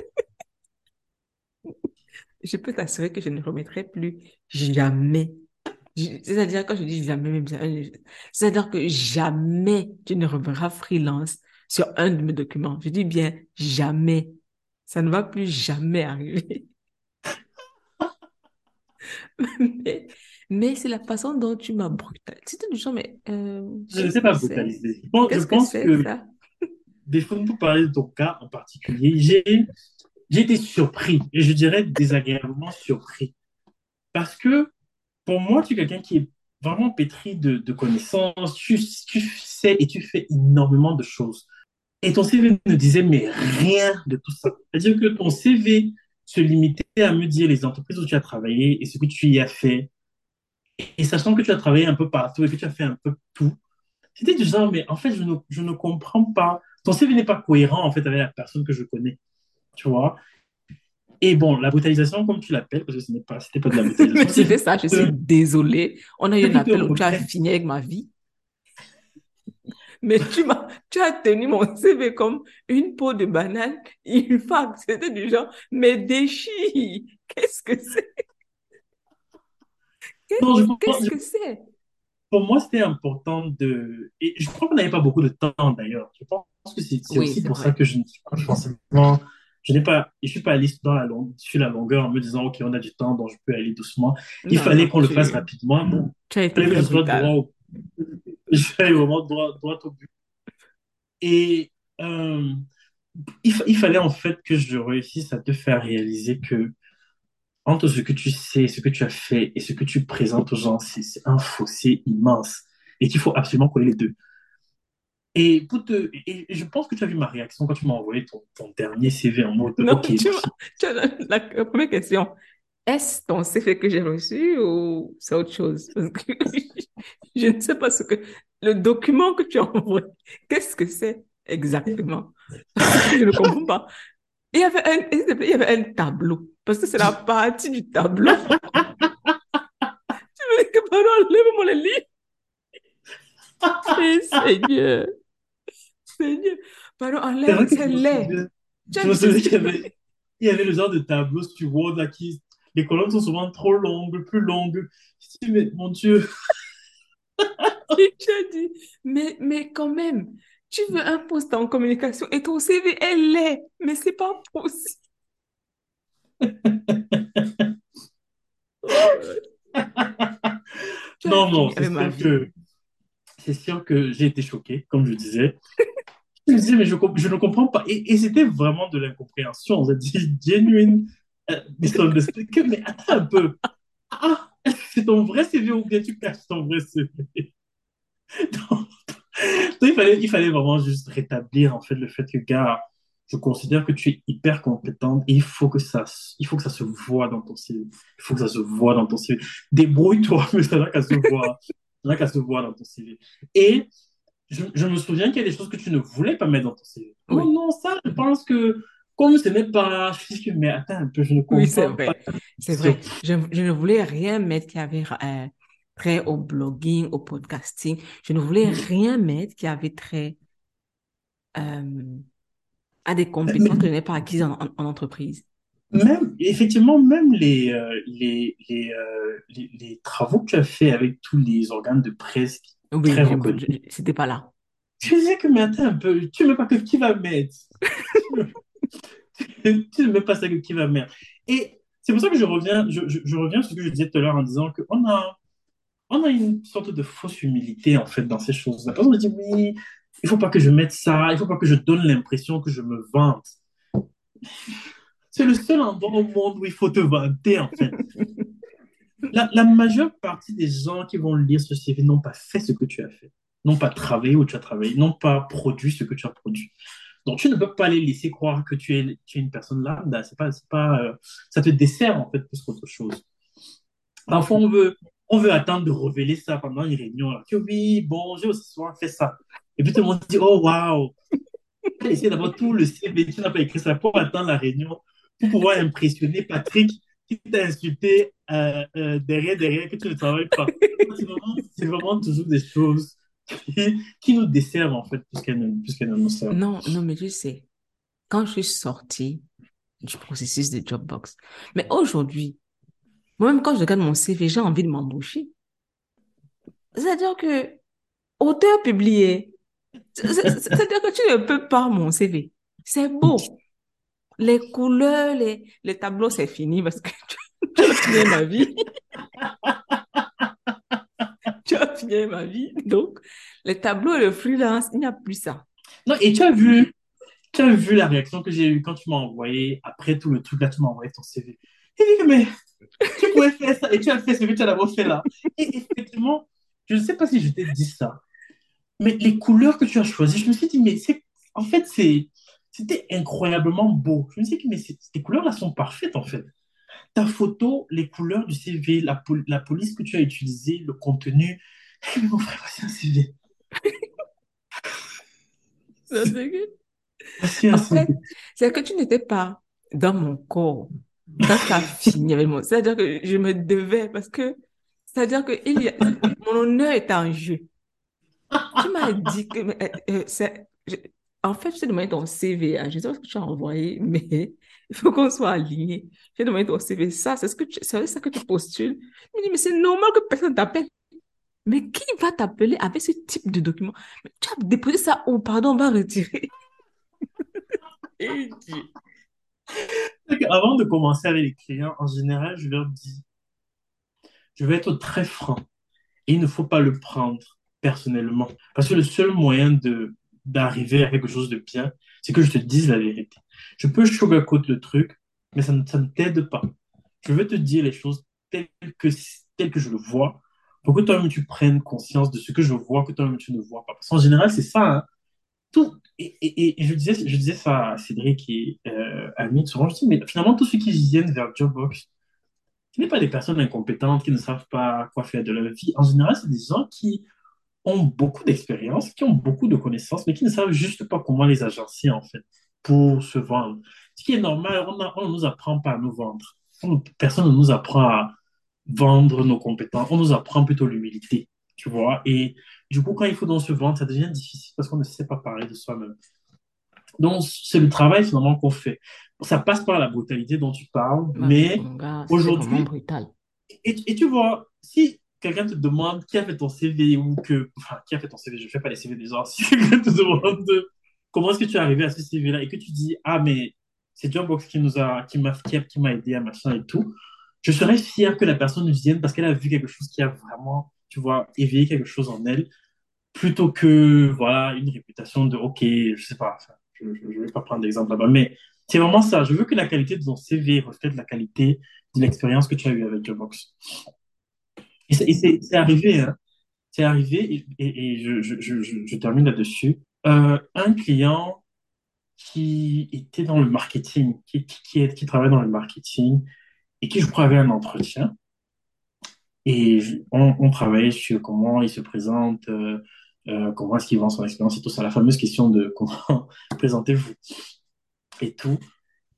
[SPEAKER 2] Je peux t'assurer que je ne remettrai plus jamais. C'est-à-dire, quand je dis jamais, même c'est-à-dire que jamais tu ne reverras freelance sur un de mes documents. Je dis bien jamais. Ça ne va plus jamais arriver. *laughs* Mais, mais c'est la façon dont tu m'as brutalisé. C'était du genre, mais euh,
[SPEAKER 1] Je ne sais pas
[SPEAKER 2] que
[SPEAKER 1] brutaliser. Je pense, je
[SPEAKER 2] Qu'est-ce que
[SPEAKER 1] pense
[SPEAKER 2] c'est
[SPEAKER 1] que
[SPEAKER 2] ça?
[SPEAKER 1] des fois, pour parler de ton cas en particulier, j'ai, été surpris, et je dirais désagréablement surpris. Parce que pour moi, tu es quelqu'un qui est vraiment pétri de, connaissances, tu, tu sais et tu fais énormément de choses. Et ton CV ne disait mais rien de tout ça. C'est-à-dire que ton CV se limitait à me dire les entreprises où tu as travaillé et ce que tu y as fait. Et sachant que tu as travaillé un peu partout et que tu as fait un peu tout, c'était du genre, mais en fait, je ne, je ne comprends pas. Ton CV n'est pas cohérent, en fait, avec la personne que je connais. Tu vois? Et bon, la brutalisation, comme tu l'appelles, parce que ce n'est pas, c'était pas de la *laughs*
[SPEAKER 2] Mais
[SPEAKER 1] brutalisation, c'est
[SPEAKER 2] c'est ça, je suis désolée. On a eu un appel où tu as fini avec ma vie. Mais tu m'as, tu as tenu mon CV comme une peau de banane, une fac. C'était du genre, mais déchire. Qu'est-ce que c'est? Qu'est-ce que c'est?
[SPEAKER 1] pour moi, c'était important de. Et je crois qu'on n'avait pas beaucoup de temps d'ailleurs. Je pense que c'est
[SPEAKER 2] Oui,
[SPEAKER 1] aussi pour ça que je ne suis pas forcément. Je n'ai pas, je suis pas allé dans la longue, sur la longueur en me disant, OK, on a du temps, donc je peux aller doucement. Il
[SPEAKER 2] Non,
[SPEAKER 1] fallait qu'on le fasse rapidement. Bon, je sois droit *laughs* vraiment droit, droit au but. Et euh, il, il fallait en fait que je réussisse à te faire réaliser que entre ce que tu sais, ce que tu as fait et ce que tu présentes aux gens, c'est c'est un fossé immense. Et qu'il faut absolument coller les deux. Et, pour te, et et je pense que tu as vu ma réaction quand tu m'as envoyé ton, ton dernier CV en mode
[SPEAKER 2] Non,
[SPEAKER 1] OK.
[SPEAKER 2] tu vois, tu as la, la- la première question. Est-ce ton CV que j'ai reçu ou c'est autre chose? Parce que *laughs* je ne sais pas ce que... Le document que tu as envoyé, qu'est-ce que c'est exactement? *laughs* Je ne comprends pas. Il y avait un, s'il te plaît, il y avait un tableau. Parce que c'est la partie du tableau. *laughs* Tu dis que, lève-moi le livre? Eh, Seigneur, Seigneur. Pardon,
[SPEAKER 1] C'est
[SPEAKER 2] enlève,
[SPEAKER 1] je me souviens,
[SPEAKER 2] Tu
[SPEAKER 1] je qu'il y avait, il y avait le genre de tableau sur Word là, qui, les colonnes sont souvent trop longues, plus longues. Je me dis, mais mon Dieu, *laughs*
[SPEAKER 2] tu as dit, mais, mais quand même, tu veux un poste en communication et ton CV est laid, mais c'est pas possible. Tu *laughs*
[SPEAKER 1] non, non, c'est sûr que, c'est sûr que j'ai été choqué, comme je disais. Je me disais, mais je, je ne comprends pas. Et, c'était vraiment de l'incompréhension. On s'est dit, genuine euh, misunderstanding. Mais attends un peu. Ah, c'est ton vrai CV ou bien tu caches ton vrai CV? *laughs* Il fallait, il fallait vraiment juste rétablir en fait le fait que, gars, je considère que tu es hyper compétente et il faut que ça, il faut que ça se voit dans ton CV. Il faut que ça se voit dans ton CV. Débrouille-toi, *laughs* mais ça n'a qu'à se voir. Ça n'a qu'à se voir dans ton CV. Et je, je me souviens qu'il y a des choses que tu ne voulais pas mettre dans ton CV.
[SPEAKER 2] Oui.
[SPEAKER 1] Non, non, ça, je pense que comme ce n'est pas, mais attends un peu, je ne
[SPEAKER 2] Oui, c'est
[SPEAKER 1] comprends pas.
[SPEAKER 2] vrai. C'est vrai. Je, je ne voulais rien mettre qui avait euh, trait au blogging, au podcasting. Je ne voulais rien mettre qui avait trait euh, à des compétences que je n'ai pas acquises en, en- en entreprise.
[SPEAKER 1] Même, effectivement, même les, euh, les, les, les, les travaux que tu as fait avec tous les organes de presse
[SPEAKER 2] Oui,
[SPEAKER 1] très
[SPEAKER 2] c'était pas là.
[SPEAKER 1] Je disais que, un peu, tu ne mets pas que qui va mettre. tu ne mets pas ça que qui va mettre. Et c'est pour ça que je reviens, je, je, je reviens sur ce que je disais tout à l'heure en disant qu'on a, on a une sorte de fausse humilité, en fait, dans ces choses-là. Parce qu'on me dit, oui, il faut pas que je mette ça, il faut pas que je donne l'impression que je me vante. C'est le seul endroit au monde où il faut te vanter, en fait. La, majeure partie des gens qui vont lire ce CV n'ont pas fait ce que tu as fait, n'ont pas travaillé où tu as travaillé, n'ont pas produit ce que tu as produit. Donc, tu ne peux pas les laisser croire que tu es, une personne lambda. C'est pas, pas, euh, ça te dessert, en fait, plus qu'autre chose. Parfois, on veut, on veut attendre de révéler ça pendant une réunion. Alors que oui, bon, j'ai aussi souvent fait ça. Et puis tout le monde dit, oh, waouh, essayé d'avoir tout le CV, tu n'as pas écrit ça pour attendre la réunion, pour pouvoir impressionner Patrick qui t'a insulté euh, euh, derrière, derrière, que tu ne travailles pas. C'est vraiment, toujours des choses qui, nous desservent, en fait, plus qu'elles nous servent.
[SPEAKER 2] Non, non, mais tu sais, quand je suis sortie du processus de Jobbox, mais aujourd'hui, moi-même quand je regarde mon CV, j'ai envie de m'embaucher. C'est-à-dire que auteur publié, c'est- c'est- c'est-à-dire que tu ne peux pas mon CV. C'est beau. Les couleurs, les, les tableaux, c'est fini parce que *laughs* tu, as fini ma vie. *laughs* Tu as fini ma vie. Donc, les tableaux et le freelance, il n'y a plus ça.
[SPEAKER 1] Non, et tu as vu, tu as vu la réaction que j'ai eue quand tu m'as envoyé, après tout le truc là, tu m'as envoyé ton CV. J'ai dit, mais tu pouvais faire ça, et tu as fait ce que tu as d'abord fait là. Et effectivement, je ne sais pas si je t'ai dit ça, mais les couleurs que tu as choisies, je me suis dit, mais c'est, en fait, c'est, c'était incroyablement beau. Je me suis dit, mais ces couleurs-là sont parfaites, en fait. Ta photo, les couleurs du CV, la, pol- la police que tu as utilisée, le contenu. *laughs* Mais mon frère, voici un CV.
[SPEAKER 2] Ça, En fait, c'est que tu n'étais pas dans mon corps quand as fini avec moi. C'est-à-dire que je me devais parce que, c'est-à-dire que il y a, mon honneur est en jeu. Tu m'as dit que, euh, euh, je- en fait, je t'ai demandé ton CV. hein. Je sais pas ce que tu as envoyé, *laughs* mais il faut qu'on soit aligné. J'ai demandé ton CV. Ça, c'est ce que tu, ça que tu postules. Je me dis, mais c'est normal que personne t'appelle. Mais qui va t'appeler avec ce type de document? Mais tu as déposé ça. Oh, pardon, on va retirer. *laughs*
[SPEAKER 1] Avant de commencer avec les clients, en général, je leur dis, je vais être très franc il ne faut pas le prendre personnellement. Parce que le seul moyen de d'arriver à quelque chose de bien, c'est que je te dise la vérité. Je peux sugarcoat le truc, mais ça ne, ça ne t'aide pas. Je veux te dire les choses telles que, telles que je le vois, pour que toi-même tu prennes conscience de ce que je vois, que toi-même tu ne vois pas. Parce qu'en général, c'est ça, hein. Tout, et, et, et je disais, je disais ça à Cédric et euh, à Amit, souvent, je dis, mais finalement, tous ceux qui viennent vers Jobbox, ce n'est pas des personnes incompétentes qui ne savent pas quoi faire de leur vie. En général, c'est des gens qui ont beaucoup d'expérience, qui ont beaucoup de connaissances, mais qui ne savent juste pas comment les agencer, en fait, pour se vendre. Ce qui est normal, on ne nous apprend pas à nous vendre. On- personne ne nous apprend à vendre nos compétences. On nous apprend plutôt l'humilité, tu vois. Et du coup, quand il faut donc se vendre, ça devient difficile parce qu'on ne sait pas parler de soi-même. Donc, c'est le travail finalement qu'on fait. Ça passe par la brutalité dont tu parles,
[SPEAKER 2] Bah,
[SPEAKER 1] mais aujourd'hui,
[SPEAKER 2] brutal.
[SPEAKER 1] et, et tu vois, si quelqu'un te demande qui a fait ton CV ou que, enfin, qui a fait ton CV, je ne fais pas les CV des gens, *laughs* si quelqu'un te demande de- comment est-ce que tu es arrivé à ce CV-là et que tu dis, ah, mais c'est Dropbox qui nous a, qui m'a, qui m'a aidé à machin et tout, je serais fier que la personne vienne parce qu'elle a vu quelque chose qui a vraiment, tu vois, éveillé quelque chose en elle, plutôt que, voilà, une réputation de, ok, je sais pas, je ne vais pas prendre d'exemple là-bas, mais c'est vraiment ça. Je veux que la qualité de ton CV reflète la qualité de l'expérience que tu as eue avec Dropbox. Et c'est arrivé, hein. C'est arrivé, et, je, termine là-dessus. Euh, un client qui était dans le marketing, qui, qui, travaille dans le marketing, et qui, je crois, avait un entretien. Et on travaillait sur comment il se présente, euh, euh, comment est-ce qu'il vend son expérience et tout ça, la fameuse question de *laughs* comment présentez-vous et tout.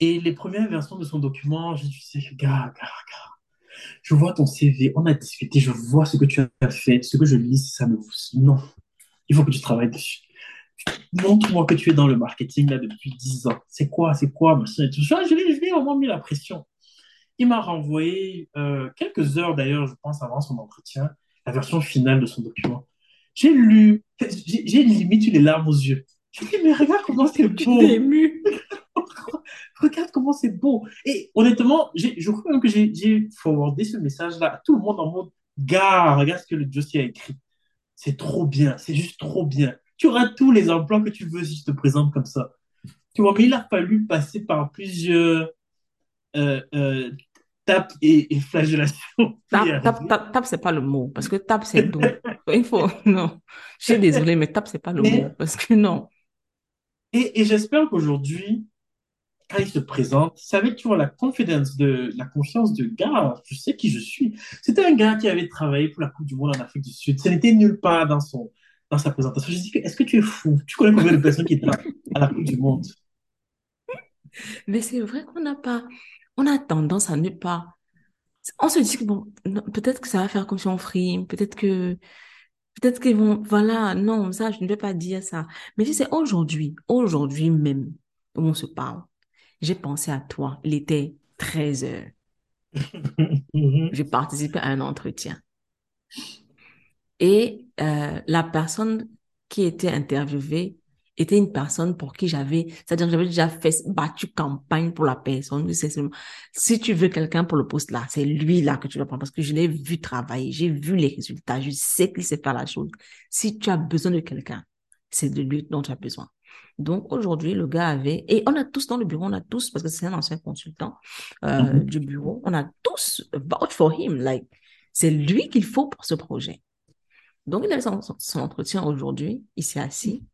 [SPEAKER 1] Et les premières versions de son document, j'ai dit, tu sais, gars, gars, gars, je vois ton CV, on a discuté, je vois ce que tu as fait, ce que je lis, ça me... Non, il faut que tu travailles dessus. Montre-moi que tu es dans le marketing là depuis 10 ans. C'est quoi, c'est quoi, machin et tout. Je, je, lui- je lui ai vraiment mis la pression. Il m'a renvoyé, euh, quelques heures d'ailleurs, je pense, avant son entretien, la version finale de son document. J'ai lu, j'ai limite eu les larmes aux yeux. Je me dis, mais regarde comment c'est *laughs*
[SPEAKER 2] Tu
[SPEAKER 1] beau.
[SPEAKER 2] t'es ému.
[SPEAKER 1] Regarde comment c'est beau. Et honnêtement, je crois même que j'ai forwardé ce message-là à tout le monde en mode, gars, regarde ce que le dossier a écrit. C'est trop bien, c'est juste trop bien. Tu auras tous les emplois que tu veux si je te présente comme ça. Tu vois, mais il a fallu passer par plusieurs, euh, euh, tape et, et flagellation. pour *laughs* y
[SPEAKER 2] Tape, tape, tape, tape, c'est pas le mot. Parce que tape, c'est doux. Il faut, *laughs* non. Je suis désolée, mais tape, c'est pas le
[SPEAKER 1] Mais-
[SPEAKER 2] mot. Parce que non.
[SPEAKER 1] Et, et j'espère qu'aujourd'hui, quand il se présente, c'est avec, tu vois, la confidence de, la confiance de gars, je sais qui je suis. C'était un gars qui avait travaillé pour la Coupe du Monde en Afrique du Sud. Ce n'était nulle part dans son, dans sa présentation. Je dis que, est-ce que tu es fou? Tu connais combien de personnes qui étaient à la Coupe du Monde?
[SPEAKER 2] Mais c'est vrai qu'on n'a pas, on a tendance à ne pas. On se dit que bon, peut-être que ça va faire comme si on frime, peut-être que, peut-être qu'ils vont, voilà, non, ça, je ne vais pas dire ça. Mais tu sais, aujourd'hui, aujourd'hui même, où on se parle, j'ai pensé à toi. Il était 13 heures. *laughs* J'ai participé à un entretien. Et euh, la personne qui était interviewée était une personne pour qui j'avais, c'est-à-dire que j'avais déjà fait, battu campagne pour la personne. Si tu veux quelqu'un pour le poste là, c'est lui là que tu dois prendre parce que je l'ai vu travailler, j'ai vu les résultats, je sais qu'il sait faire la chose. Si tu as besoin de quelqu'un, c'est de lui dont tu as besoin. Donc aujourd'hui, le gars avait, et on a tous dans le bureau, on a tous, parce que c'est un ancien consultant euh,
[SPEAKER 1] Mhm.
[SPEAKER 2] du bureau, on a tous vouch for him, like, c'est lui qu'il faut pour ce projet. Donc il avait son, son- son entretien aujourd'hui, il s'est assis.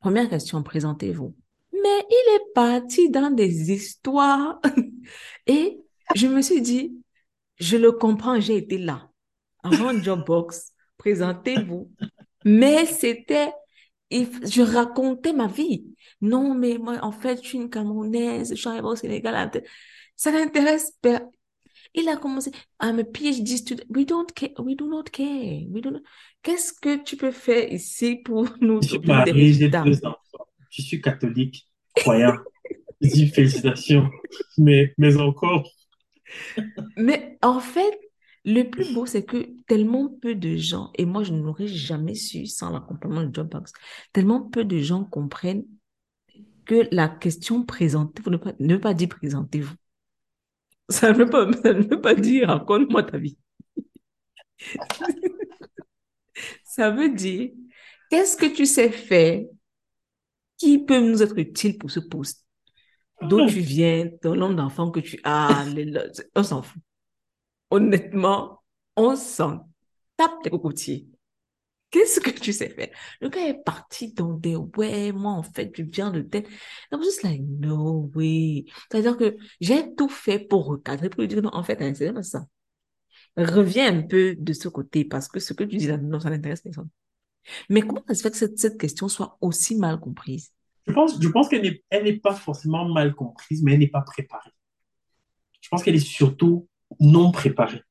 [SPEAKER 2] Première question, présentez-vous. Mais il est parti dans des histoires *laughs* et je me suis dit, je le comprends, j'ai été là. Avant Jobbox, présentez-vous. Mais c'était, il- je racontais ma vie. Non, mais moi, en fait, je suis une Camerounaise, je suis arrivée au Sénégal. Ça n'intéresse pas. Il a commencé, I'm a PhD student. We don't care. We do not care. We do not- Qu'est-ce que tu peux faire ici pour *laughs* nous
[SPEAKER 1] Je suis
[SPEAKER 2] obtenir des
[SPEAKER 1] marié, j'ai deux enfants. Je suis catholique, croyant. Je dis félicitations. *laughs* Mais, mais encore,
[SPEAKER 2] Mais en fait, le plus beau, c'est que tellement peu de gens, et moi je ne l'aurais jamais su sans l'accompagnement de Dropbox, tellement peu de gens comprennent que la question présentez-vous ne pas, ne pas dire présentez-vous. *laughs* Ça ne veut pas, ça ne veut pas dire raconte-moi ta vie. *laughs* Ça veut dire qu'est-ce que tu sais faire qui peut nous être utile pour ce poste? D'où tu viens, ton nombre d'enfants que tu as, les- on s'en fout. Honnêtement, on s'en tape les cocotiers. Qu'est-ce que tu sais faire? Le gars est parti dans des ouais, moi en fait, je viens de tel. I was just like, no way. C'est-à-dire que j'ai tout fait pour recadrer, pour lui dire non, en fait, hein, c'est pas ça. Reviens un peu de ce côté parce que ce que tu dis là, non, ça n'intéresse personne. Mais comment ça se fait que cette, cette question soit aussi mal comprise?
[SPEAKER 1] je pense, je pense qu'elle n'est, elle n'est pas forcément mal comprise, mais elle n'est pas préparée. Je pense qu'elle est surtout non préparée.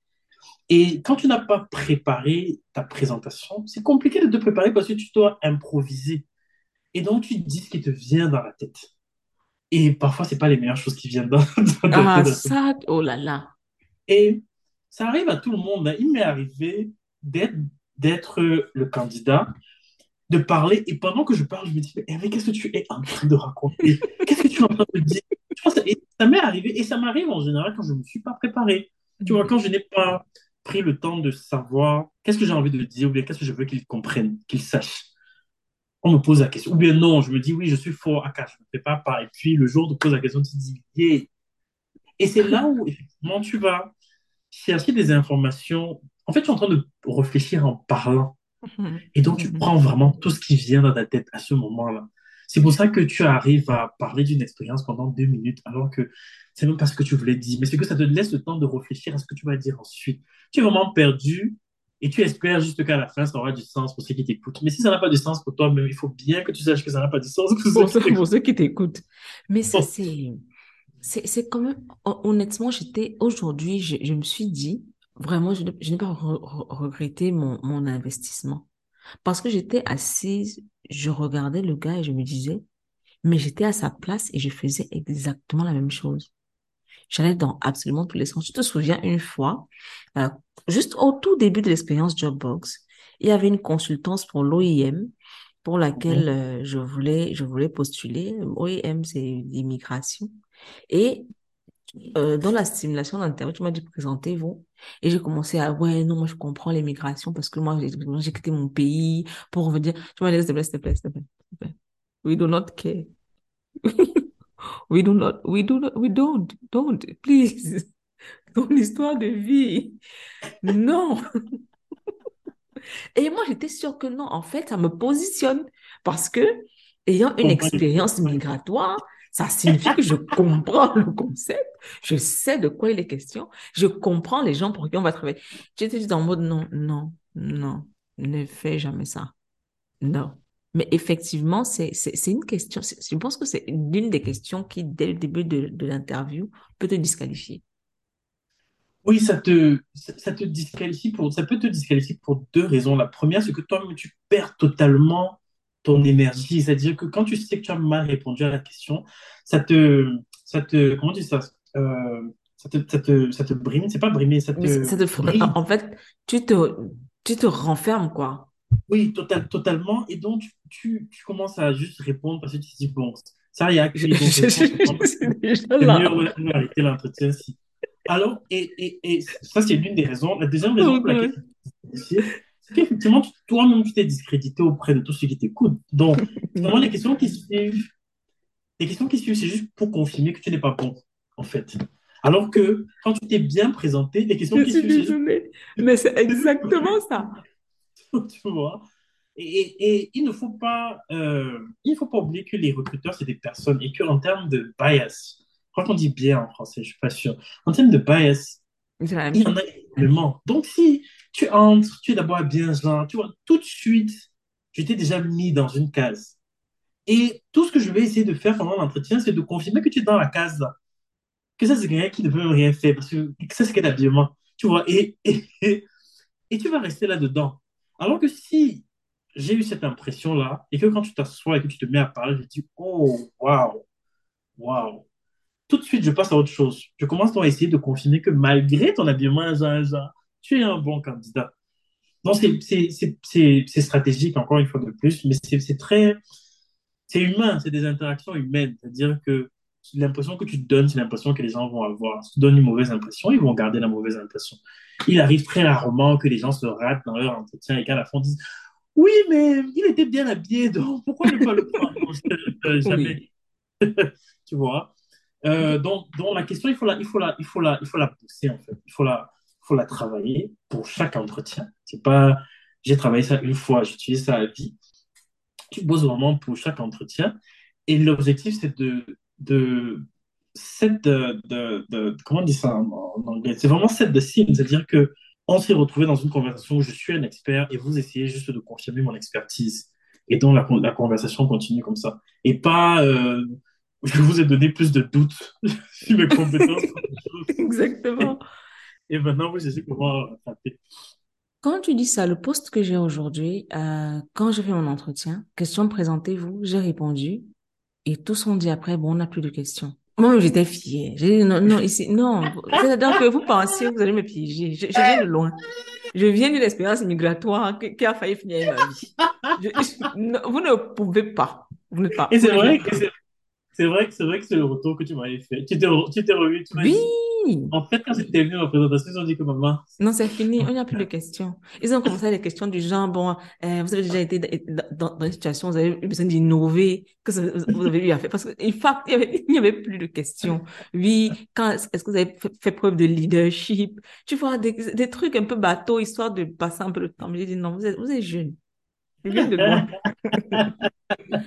[SPEAKER 1] Et quand tu n'as pas préparé ta présentation, c'est compliqué de te préparer parce que tu dois improviser. Et donc, tu dis ce qui te vient dans la tête. Et parfois, c'est pas les meilleures choses qui viennent dans, *laughs*
[SPEAKER 2] Ah,
[SPEAKER 1] tête.
[SPEAKER 2] ça, oh là là.
[SPEAKER 1] Et ça arrive à tout le monde. hein. Il m'est arrivé d'être, le candidat, de parler, et pendant que je parle, je me dis, mais Hervé, qu'est-ce que tu es en train de raconter? Qu'est-ce que tu es en train de dire? Vois, ça, et ça m'est arrivé, et ça m'arrive en général quand je ne me suis pas préparé. Tu vois, quand je n'ai pas pris le temps de savoir qu'est-ce que j'ai envie de dire, ou bien qu'est-ce que je veux qu'ils comprennent, qu'ils sachent. On me pose la question. Ou bien non, je me dis, oui, je suis fort à quatre, je ne prépare pas. Et puis, le jour où on te pose la question, tu te dis, yeah. Et c'est là où, effectivement, tu vas chercher des informations. En fait, tu es en train de réfléchir en parlant. Et donc, tu
[SPEAKER 2] Mhm.
[SPEAKER 1] prends vraiment tout ce qui vient dans ta tête à ce moment-là. C'est pour ça que tu arrives à parler d'une expérience pendant deux minutes, alors que c'est même pas ce que tu voulais dire. Mais c'est que ça te laisse le temps de réfléchir à ce que tu vas dire ensuite. Tu es vraiment perdu et tu espères juste qu'à la fin, ça aura du sens pour ceux qui t'écoutent. Mais si ça n'a pas de sens pour toi, même, il faut bien que tu saches que ça n'a pas de sens pour
[SPEAKER 2] Pour
[SPEAKER 1] ceux qui
[SPEAKER 2] pour ceux qui t'écoutent. Mais ça, c'est, c'est, c'est quand même, hon- honnêtement, j'étais, aujourd'hui, je, je me suis dit, vraiment, je, n'ai- je n'ai pas re- re- regretté mon, mon investissement. Parce que j'étais assise, je regardais le gars et je me disais, mais j'étais à sa place et je faisais exactement la même chose. J'allais dans absolument tous les sens. Je te souviens une fois, euh, juste au tout début de l'expérience Jobbox, il y avait une consultance pour l'OIM pour laquelle euh, je voulais, je voulais postuler. OIM, c'est l'immigration. Et euh, dans la stimulation d'interview, tu m'as dit présentez-vous. Et j'ai commencé à, ouais, non, moi je comprends l'immigration parce que moi j'ai quitté mon pays pour revenir. Tu m'as dit, s'il te plaît, s'il te plaît, s'il te plaît. We do not care. *laughs* We do not, we do not, we don't, don't, please. *laughs* ton histoire de vie. Non. *laughs* Et moi, j'étais sûre que non. En fait, ça me positionne parce que, ayant une expérience migratoire, ça signifie que je comprends le concept, je sais de quoi il est question, je comprends les gens pour qui on va travailler. J'étais juste en mode non, non, non, ne fais jamais ça. Non. Mais effectivement, c'est une question, je pense que c'est l'une des questions qui, dès le début de, de l'interview, peut te disqualifier.
[SPEAKER 1] Oui, ça te, ça te disqualifie pour, ça peut te disqualifier pour deux raisons. La première, c'est que toi-même, tu perds totalement ton énergie. C'est-à-dire que quand tu sais que tu as mal répondu à la question, ça te, ça te, comment tu dis ça? Euh, ça te, ça te, ça te brime, c'est pas brimer, ça te,
[SPEAKER 2] ça te En fait, tu te, tu te renfermes, quoi.
[SPEAKER 1] Oui, total, totalement. Et donc, tu, tu, commences à juste répondre parce que tu te dis, bon, ça y est, c'est mieux arrêter l'entretien si. Alors, et, et, et ça, c'est l'une des raisons. La deuxième raison pour laquelle *laughs* c'est qu'effectivement, toi-même, tu t'es discrédité auprès de tous ceux qui t'écoutent. Donc, vraiment, les questions qui suivent, les questions qui suivent, c'est juste pour confirmer que tu n'es pas bon, en fait. Alors que quand tu t'es bien présenté, les questions qui suivent.
[SPEAKER 2] Désolée, mais c'est *laughs* exactement ça. *laughs*
[SPEAKER 1] tu vois. Et, et, il ne faut pas, euh, il faut pas oublier que les recruteurs, c'est des personnes et qu'en termes de bias, crois qu'on dit bien en français, je suis pas sûr. En termes de bias, il y en a énormément. Donc, si tu entres, tu es d'abord bien genre, tu vois, tout de suite, je t'ai déjà mis dans une case. Et tout ce que je vais essayer de faire pendant l'entretien, c'est de confirmer que tu es dans la case. Que ça, c'est quelqu'un qui ne peut rien faire parce que ça, c'est qu'un habillement. Tu vois, et, et, et, tu vas rester là-dedans. Alors que si j'ai eu cette impression-là et que quand tu t'assois et que tu te mets à parler, je dis, oh, waouh, waouh tout de suite, je passe à autre chose. Je commence à essayer de confirmer que malgré ton habillement, tu es un bon candidat. Donc, c'est stratégique, encore une fois de plus, mais c'est très. C'est humain, c'est des interactions humaines. C'est-à-dire que l'impression que tu donnes, c'est l'impression que les gens vont avoir. Si tu donnes une mauvaise impression, ils vont garder la mauvaise impression. Il arrive très rarement que les gens se ratent dans leur entretien et qu'à la fin, disent Oui, mais il était bien habillé, donc pourquoi ne pas le prendre Jamais. *laughs* tu vois euh, donc, donc, la question, il faut la, il faut la, il faut la, il faut la pousser en fait. Il faut la, faut la travailler pour chaque entretien. C'est pas, j'ai travaillé ça une fois, j'utilise ça à vie. Tu bosses vraiment pour chaque entretien. Et l'objectif, c'est de, de, set de, de, comment on dit ça en, anglais? C'est vraiment set de signe, c'est-à-dire que on s'est retrouvé dans une conversation où je suis un expert et vous essayez juste de confirmer mon expertise. Et donc la, la conversation continue comme ça. Et pas, euh, je vous ai donné plus de doutes *laughs* sur mes compétences. *laughs*
[SPEAKER 2] Exactement.
[SPEAKER 1] Et maintenant, vous savez comment taper.
[SPEAKER 2] Quand tu dis ça, le poste que j'ai aujourd'hui, euh, quand j'ai fait mon entretien, question présentez-vous, j'ai répondu et tous ont dit après, bon, on n'a plus de questions. Moi, j'étais fière. J'ai dit non, non, ici, non. C'est-à-dire que vous pensez, vous allez me piéger. Je, viens de loin. Je viens d'une expérience migratoire qui, a failli finir ma vie. vous ne pouvez pas. Vous n'êtes pas.
[SPEAKER 1] Et c'est vrai que c'est vrai que c'est vrai que c'est le retour que tu m'avais fait. Tu t'es, tu t'es revu, tu m'as
[SPEAKER 2] Oui!
[SPEAKER 1] En fait, quand c'était venu en présentation, ils ont dit que maman.
[SPEAKER 2] Non, c'est fini. On n'y a plus de questions. Ils ont commencé les questions du genre, bon, euh, vous avez déjà été dans, dans, une situation, vous avez eu besoin d'innover, que vous avez eu à faire. Parce qu'en fait, il n'y avait, plus de questions. Oui, quand, est-ce que vous avez fait, preuve de leadership? Tu vois, des, des trucs un peu bateaux, histoire de passer un peu le temps. Mais j'ai dit, non, vous êtes, vous êtes jeune. Je viens de loin. *laughs*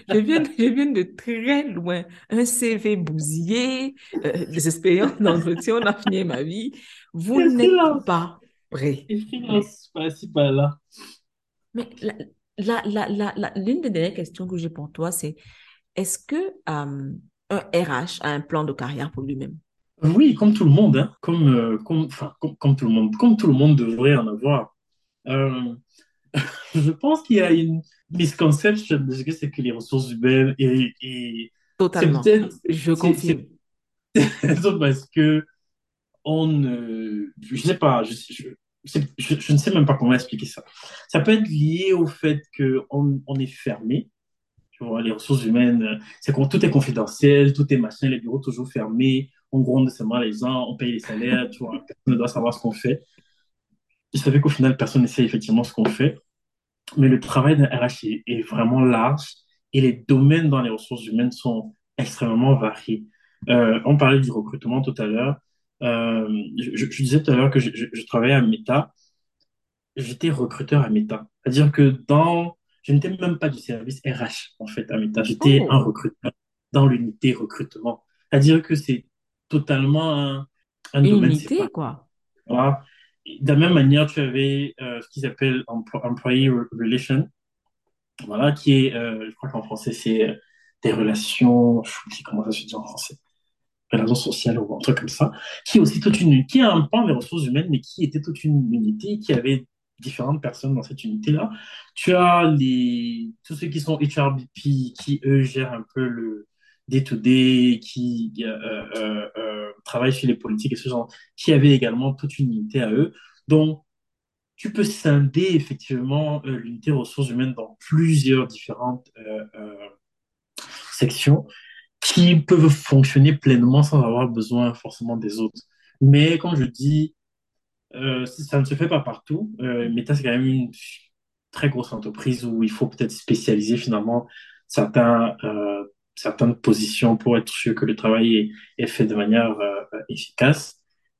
[SPEAKER 2] je, viens, je viens de très loin. Un CV bousillé, euh, des expériences d'entretien, on a fini ma vie. Vous n'êtes pas prêt.
[SPEAKER 1] pas là.
[SPEAKER 2] Mais la, la, la, la, l'une des dernières questions que j'ai pour toi, c'est est-ce que euh, un RH a un plan de carrière pour lui-même?
[SPEAKER 1] Oui, comme tout le monde, hein. comme, euh, comme, enfin, comme, comme, tout le monde, comme tout le monde devrait en avoir. Euh, *laughs* je pense qu'il y a une misconception de ce que c'est que les ressources humaines et, et
[SPEAKER 2] Totalement. Je confirme. *laughs*
[SPEAKER 1] parce que on ne, je sais pas, je, je, je, ne sais même pas comment expliquer ça. Ça peut être lié au fait qu'on on est fermé. Tu vois, les ressources humaines, c'est quand tout est confidentiel, tout est machin, les bureaux toujours fermés, on gronde seulement les gens, on paye les salaires, tu vois, *laughs* personne ne doit savoir ce qu'on fait je savais qu'au final, personne ne sait effectivement ce qu'on fait. Mais le travail d'un RH est, vraiment large et les domaines dans les ressources humaines sont extrêmement variés. Euh, on parlait du recrutement tout à l'heure. Euh, je, je disais tout à l'heure que je, je, je travaillais à Meta. J'étais recruteur à Meta. C'est-à-dire que dans, je n'étais même pas du service RH, en fait, à Meta. J'étais un
[SPEAKER 2] Oh,
[SPEAKER 1] recruteur dans l'unité recrutement. C'est-à-dire que c'est totalement un, un
[SPEAKER 2] une
[SPEAKER 1] domaine
[SPEAKER 2] unité, quoi.
[SPEAKER 1] Voilà. De la même manière, tu avais euh, ce qu'ils appellent empl- employee re- relation, voilà, qui est, euh, je crois qu'en français, c'est euh, des relations, je sais comment ça se dit en français, relations sociales ou un truc comme ça, qui est aussi toute une, qui a un pan des ressources humaines, mais qui était toute une unité, qui avait différentes personnes dans cette unité-là. Tu as les, tous ceux qui sont HRBP, qui eux gèrent un peu le day-to-day, qui euh, euh, euh, travaillent sur les politiques et ce genre, qui avaient également toute une unité à eux. Donc, tu peux scinder effectivement euh, l'unité ressources humaines dans plusieurs différentes euh, euh, sections qui peuvent fonctionner pleinement sans avoir besoin forcément des autres. Mais comme je dis, euh, ça ne se fait pas partout. Euh, Meta, c'est quand même une très grosse entreprise où il faut peut-être spécialiser finalement certains, euh, certaines positions pour être sûr que le travail est, fait de manière euh, efficace.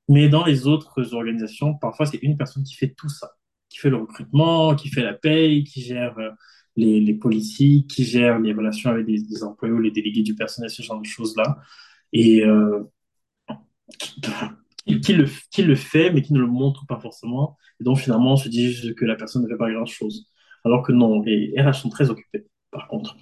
[SPEAKER 1] Mais dans les autres organisations, parfois, c'est une personne qui fait tout ça, qui fait le recrutement, qui fait la paye, qui gère euh, les, les politiques, qui gère les relations avec des employés ou les délégués du personnel, ce genre de choses-là. Et euh, qui le, qui le fait, mais qui ne le montre pas forcément. Et donc, finalement, on se dit que la personne ne fait pas grand-chose. Alors que non, les RH sont très occupés, par contre.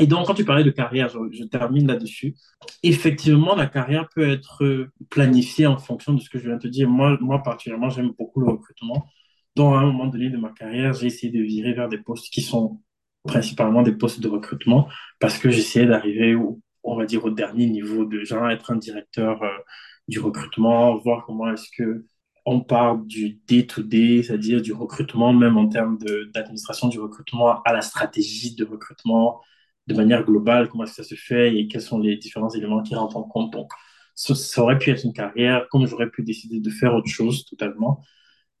[SPEAKER 1] Et donc, quand tu parlais de carrière, je, termine là-dessus. Effectivement, la carrière peut être planifiée en fonction de ce que je viens de te dire. Moi, moi particulièrement, j'aime beaucoup le recrutement. Donc, à un moment donné de ma carrière, j'ai essayé de virer vers des postes qui sont principalement des postes de recrutement parce que j'essayais d'arriver on va dire, au dernier niveau de genre être un directeur euh, du recrutement, voir comment est-ce que on part du day-to-day, c'est-à-dire du recrutement, même en termes d'administration du recrutement, à la stratégie de recrutement, de manière globale, comment est-ce que ça se fait et quels sont les différents éléments qui rentrent en compte. Donc, ça, aurait pu être une carrière, comme j'aurais pu décider de faire autre chose totalement,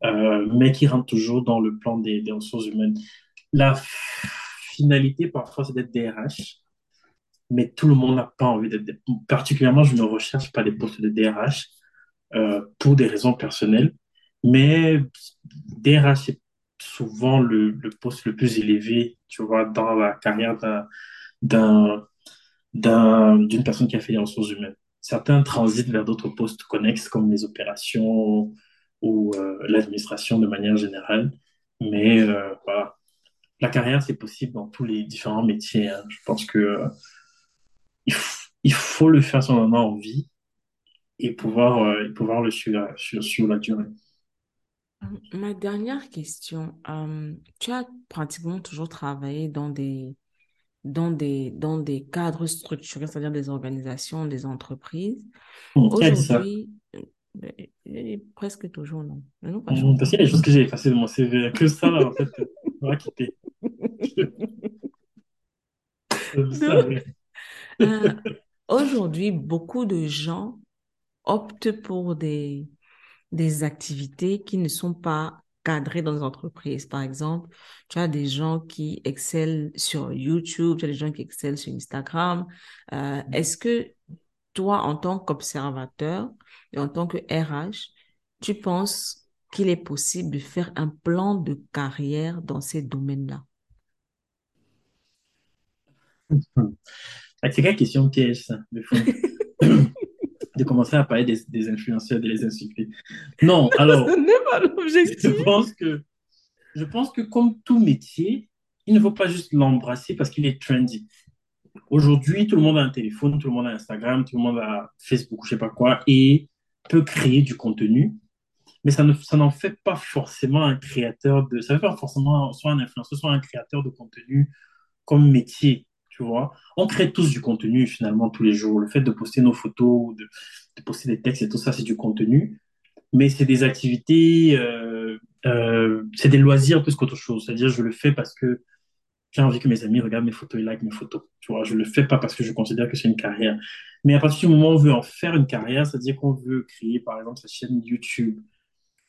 [SPEAKER 1] euh, mais qui rentre toujours dans le plan des, des ressources humaines. La finalité, parfois, c'est d'être DRH, mais tout le monde n'a pas envie d'être. Particulièrement, je ne recherche pas des postes de DRH euh, pour des raisons personnelles, mais DRH, c'est souvent le, le poste le plus élevé, tu vois, dans la carrière d'un, d'un, d'un- d'une personne qui a fait les ressources humaines. Certains transitent vers d'autres postes connexes comme les opérations ou euh, l'administration de manière générale, mais euh. La carrière, c'est possible dans tous les différents métiers. hein. Je pense que il, il faut le faire si on en a envie et pouvoir, euh, et pouvoir le suivre sur, sur la durée.
[SPEAKER 2] Ma dernière question, euh, tu as pratiquement toujours travaillé dans des, dans des, dans des cadres structurés, c'est-à-dire des organisations, des entreprises.
[SPEAKER 1] Ça?
[SPEAKER 2] Aujourd'hui, euh, presque toujours, non. Non, pas
[SPEAKER 1] Hum, Parce qu'il y a des choses que j'ai effacées de mon CV. Que ça, en fait, on va quitter. *laughs*
[SPEAKER 2] Euh, aujourd'hui, beaucoup de gens optent pour des, des activités qui ne sont pas cadrées dans les entreprises. Par exemple, tu as des gens qui excellent sur YouTube, tu as des gens qui excellent sur Instagram. Euh, est-ce que toi, en tant qu'observateur et en tant que RH, tu penses qu'il est possible de faire un plan de carrière dans ces domaines-là? *laughs*
[SPEAKER 1] Ah, C'est quelle question piège, ça, de fond? *laughs* De commencer à parler des, des influenceurs, de les insulter. Non, *laughs*
[SPEAKER 2] Ce
[SPEAKER 1] alors,
[SPEAKER 2] n'est pas
[SPEAKER 1] je
[SPEAKER 2] l'objectif.
[SPEAKER 1] pense que, je pense que comme tout métier, il ne faut pas juste l'embrasser parce qu'il est trendy. Aujourd'hui, tout le monde a un téléphone, tout le monde a Instagram, tout le monde a Facebook, je sais pas quoi, et peut créer du contenu, mais ça ne, ça n'en fait pas forcément un créateur de, ça ne fait pas forcément soit un influenceur, soit un créateur de contenu comme métier, On crée tous du contenu finalement tous les jours. Le fait de poster nos photos, de, poster des textes et tout ça, c'est du contenu, mais c'est des activités, euh, euh, c'est des loisirs plus qu'autre chose. C'est-à-dire, je le fais parce que j'ai envie que mes amis regardent mes photos et like mes photos. Tu vois, je le fais pas parce que je considère que c'est une carrière. Mais à partir du moment où on veut en faire une carrière, c'est-à-dire qu'on veut créer, par exemple, sa chaîne YouTube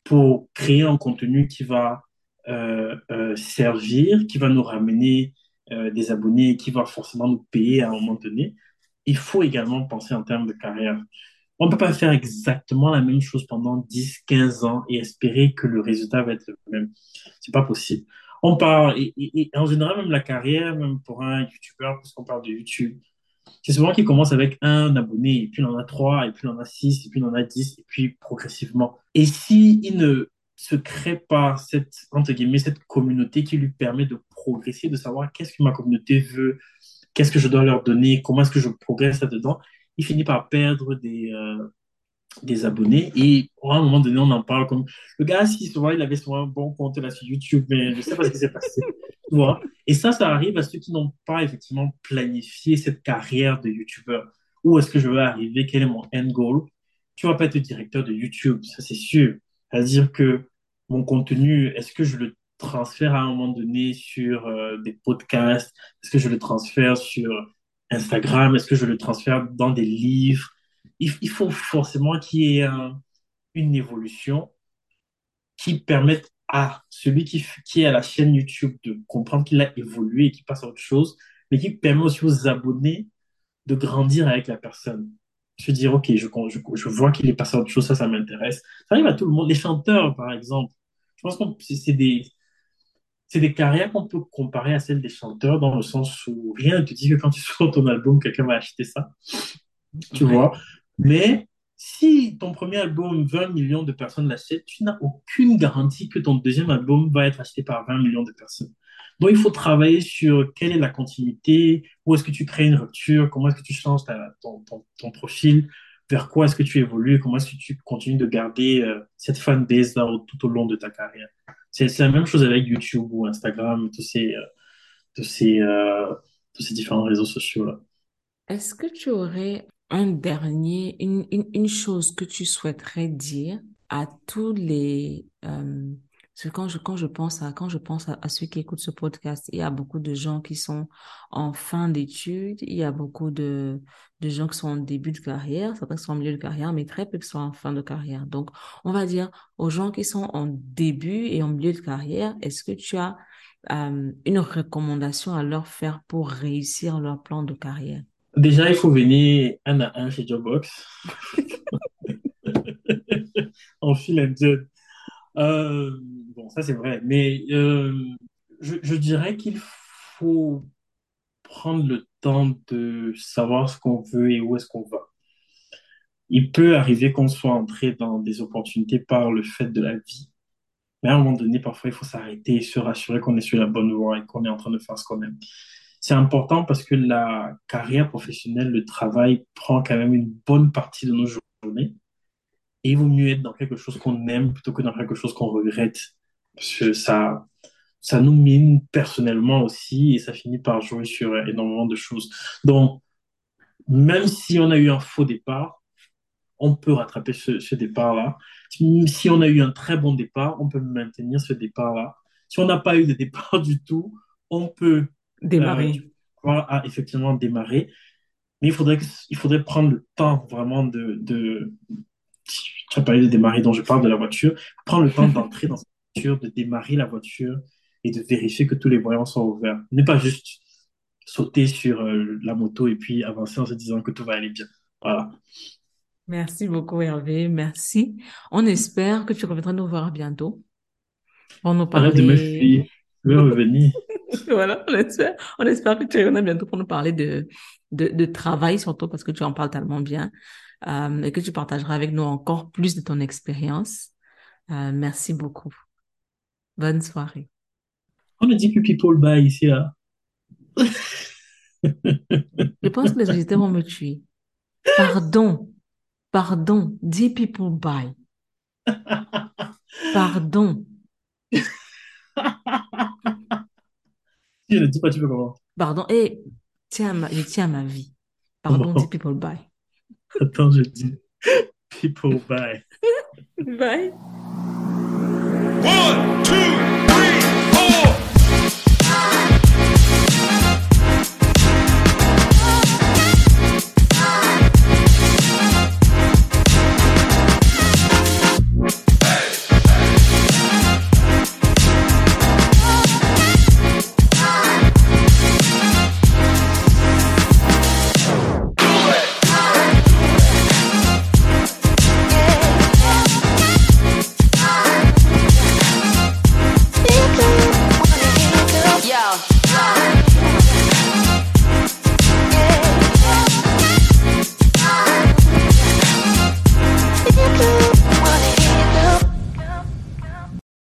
[SPEAKER 1] pour créer un contenu qui va euh, servir, qui va nous ramener euh, des abonnés, qui va forcément nous payer à un moment donné, il faut également penser en termes de carrière. On ne peut pas faire exactement la même chose pendant 10, 15 ans et espérer que le résultat va être le même. C'est pas possible. On parle, et, en général, même la carrière, même pour un YouTuber, puisqu'on parle de YouTube, c'est souvent qu'il commence avec un abonné, et puis il en a trois, et puis il en a six, et puis il en a dix, et puis progressivement. Et si ne se crée pas cette, entre guillemets, cette communauté qui lui permet de progresser, de savoir qu'est-ce que ma communauté veut, qu'est-ce que je dois leur donner, comment est-ce que je progresse là-dedans, il finit par perdre des, euh, des abonnés. Et à un moment donné, on en parle comme le gars, si il avait souvent un bon compte là sur YouTube, mais je sais pas ce qui s'est passé. *laughs* Et ça, ça arrive à ceux qui n'ont pas effectivement planifié cette carrière de YouTuber. Où est-ce que je veux arriver? Quel est mon end goal? Tu vas pas être directeur de YouTube, ça c'est sûr. C'est-à-dire que mon contenu, est-ce que je le transfère à un moment donné sur euh, des podcasts? Est-ce que je le transfère sur Instagram? Est-ce que je le transfère dans des livres? il, faut forcément qu'il y ait un- une évolution qui permette à celui qui, qui est à la chaîne YouTube de comprendre qu'il a évolué et qu'il passe à autre chose, mais qui permet aussi aux abonnés de grandir avec la personne. Se dire, OK, je, je, je vois qu'il est passé à autre chose, ça, ça m'intéresse. Ça arrive à tout le monde. Les chanteurs, par exemple. Je pense que c'est des, carrières qu'on peut comparer à celles des chanteurs dans le sens où rien ne te dit que quand tu *laughs* sors ton album, quelqu'un va acheter ça tu
[SPEAKER 2] Ouais.
[SPEAKER 1] vois. Mais si ton premier album, 20 millions de personnes l'achètent, tu n'as aucune garantie que ton deuxième album va être acheté par 20 millions de personnes. Donc, il faut travailler sur quelle est la continuité, où est-ce que tu crées une rupture, comment est-ce que tu changes ta- ton, ton, ton profil, vers quoi est-ce que tu évolues, comment est-ce que tu continues de garder euh, cette fanbase-là au- tout au long de ta carrière? C'est la même chose avec YouTube ou Instagram, tous ces, euh, tous ces, euh, tous ces différents réseaux sociaux-là.
[SPEAKER 2] Est-ce que tu aurais un dernier, une, une, une chose que tu souhaiterais dire à tous les, euh, parce que quand je, quand je pense à, quand je pense à, à ceux qui écoutent ce podcast, il y a beaucoup de gens qui sont en fin d'études, il y a beaucoup de, de gens qui sont en début de carrière, certains qui sont en milieu de carrière, mais très peu qui sont en fin de carrière. Donc, on va dire aux gens qui sont en début et en milieu de carrière, est-ce que tu as, euh, une recommandation à leur faire pour réussir leur plan de carrière?
[SPEAKER 1] Déjà, il faut venir un à un chez Jobbox, en *laughs* *laughs* file and job. Euh, bon, ça c'est vrai, mais euh, je, je dirais qu'il faut prendre le temps de savoir ce qu'on veut et où est-ce qu'on va. Il peut arriver qu'on soit entré dans des opportunités par le fait de la vie, mais à un moment donné, parfois, il faut s'arrêter et se rassurer qu'on est sur la bonne voie et qu'on est en train de faire ce qu'on aime. C'est important parce que la carrière professionnelle, le travail prend quand même une bonne partie de nos journées. Et il vaut mieux être dans quelque chose qu'on aime plutôt que dans quelque chose qu'on regrette. Parce que ça, ça nous mine personnellement aussi et ça finit par jouer sur énormément de choses. Donc, même si on a eu un faux départ, on peut rattraper ce, ce départ-là. Si on a eu un très bon départ, on peut maintenir ce départ-là. Si on n'a pas eu de départ *laughs* du tout, on peut euh,
[SPEAKER 2] Démarrer.
[SPEAKER 1] pouvoir, ah, effectivement démarrer. Mais il faudrait, il faudrait prendre le temps vraiment de, de... Tu as parlé de démarrer, donc je parle de la voiture. Prendre le temps *laughs* d'entrer dans cette voiture, de démarrer la voiture et de vérifier que tous les voyants sont ouverts. Ne pas juste sauter sur euh, la moto et puis avancer en se disant que tout va aller bien. Voilà.
[SPEAKER 2] Merci beaucoup, Hervé. Merci. On espère que tu reviendras nous voir bientôt pour nous
[SPEAKER 1] de
[SPEAKER 2] parler.
[SPEAKER 1] fuir. Je vais revenir. *laughs*
[SPEAKER 2] Voilà, on espère. On espère que tu reviendras bientôt pour nous parler de, de, de travail, surtout parce que tu en parles tellement bien, euh, et que tu partageras avec nous encore plus de ton expérience. Euh, merci beaucoup. Bonne soirée.
[SPEAKER 1] On a dit que people buy ici, là.
[SPEAKER 2] Je pense que les auditeurs vont me tuer. Pardon. Pardon. Dis people buy. Pardon.
[SPEAKER 1] Si je ne dis pas, tu peux comment?
[SPEAKER 2] Pardon. Et tiens à ma, je tiens à ma vie. Pardon, dis
[SPEAKER 1] Comment?
[SPEAKER 2] people buy.
[SPEAKER 1] Attends, je dis. People, bye.
[SPEAKER 2] Bye. One, two.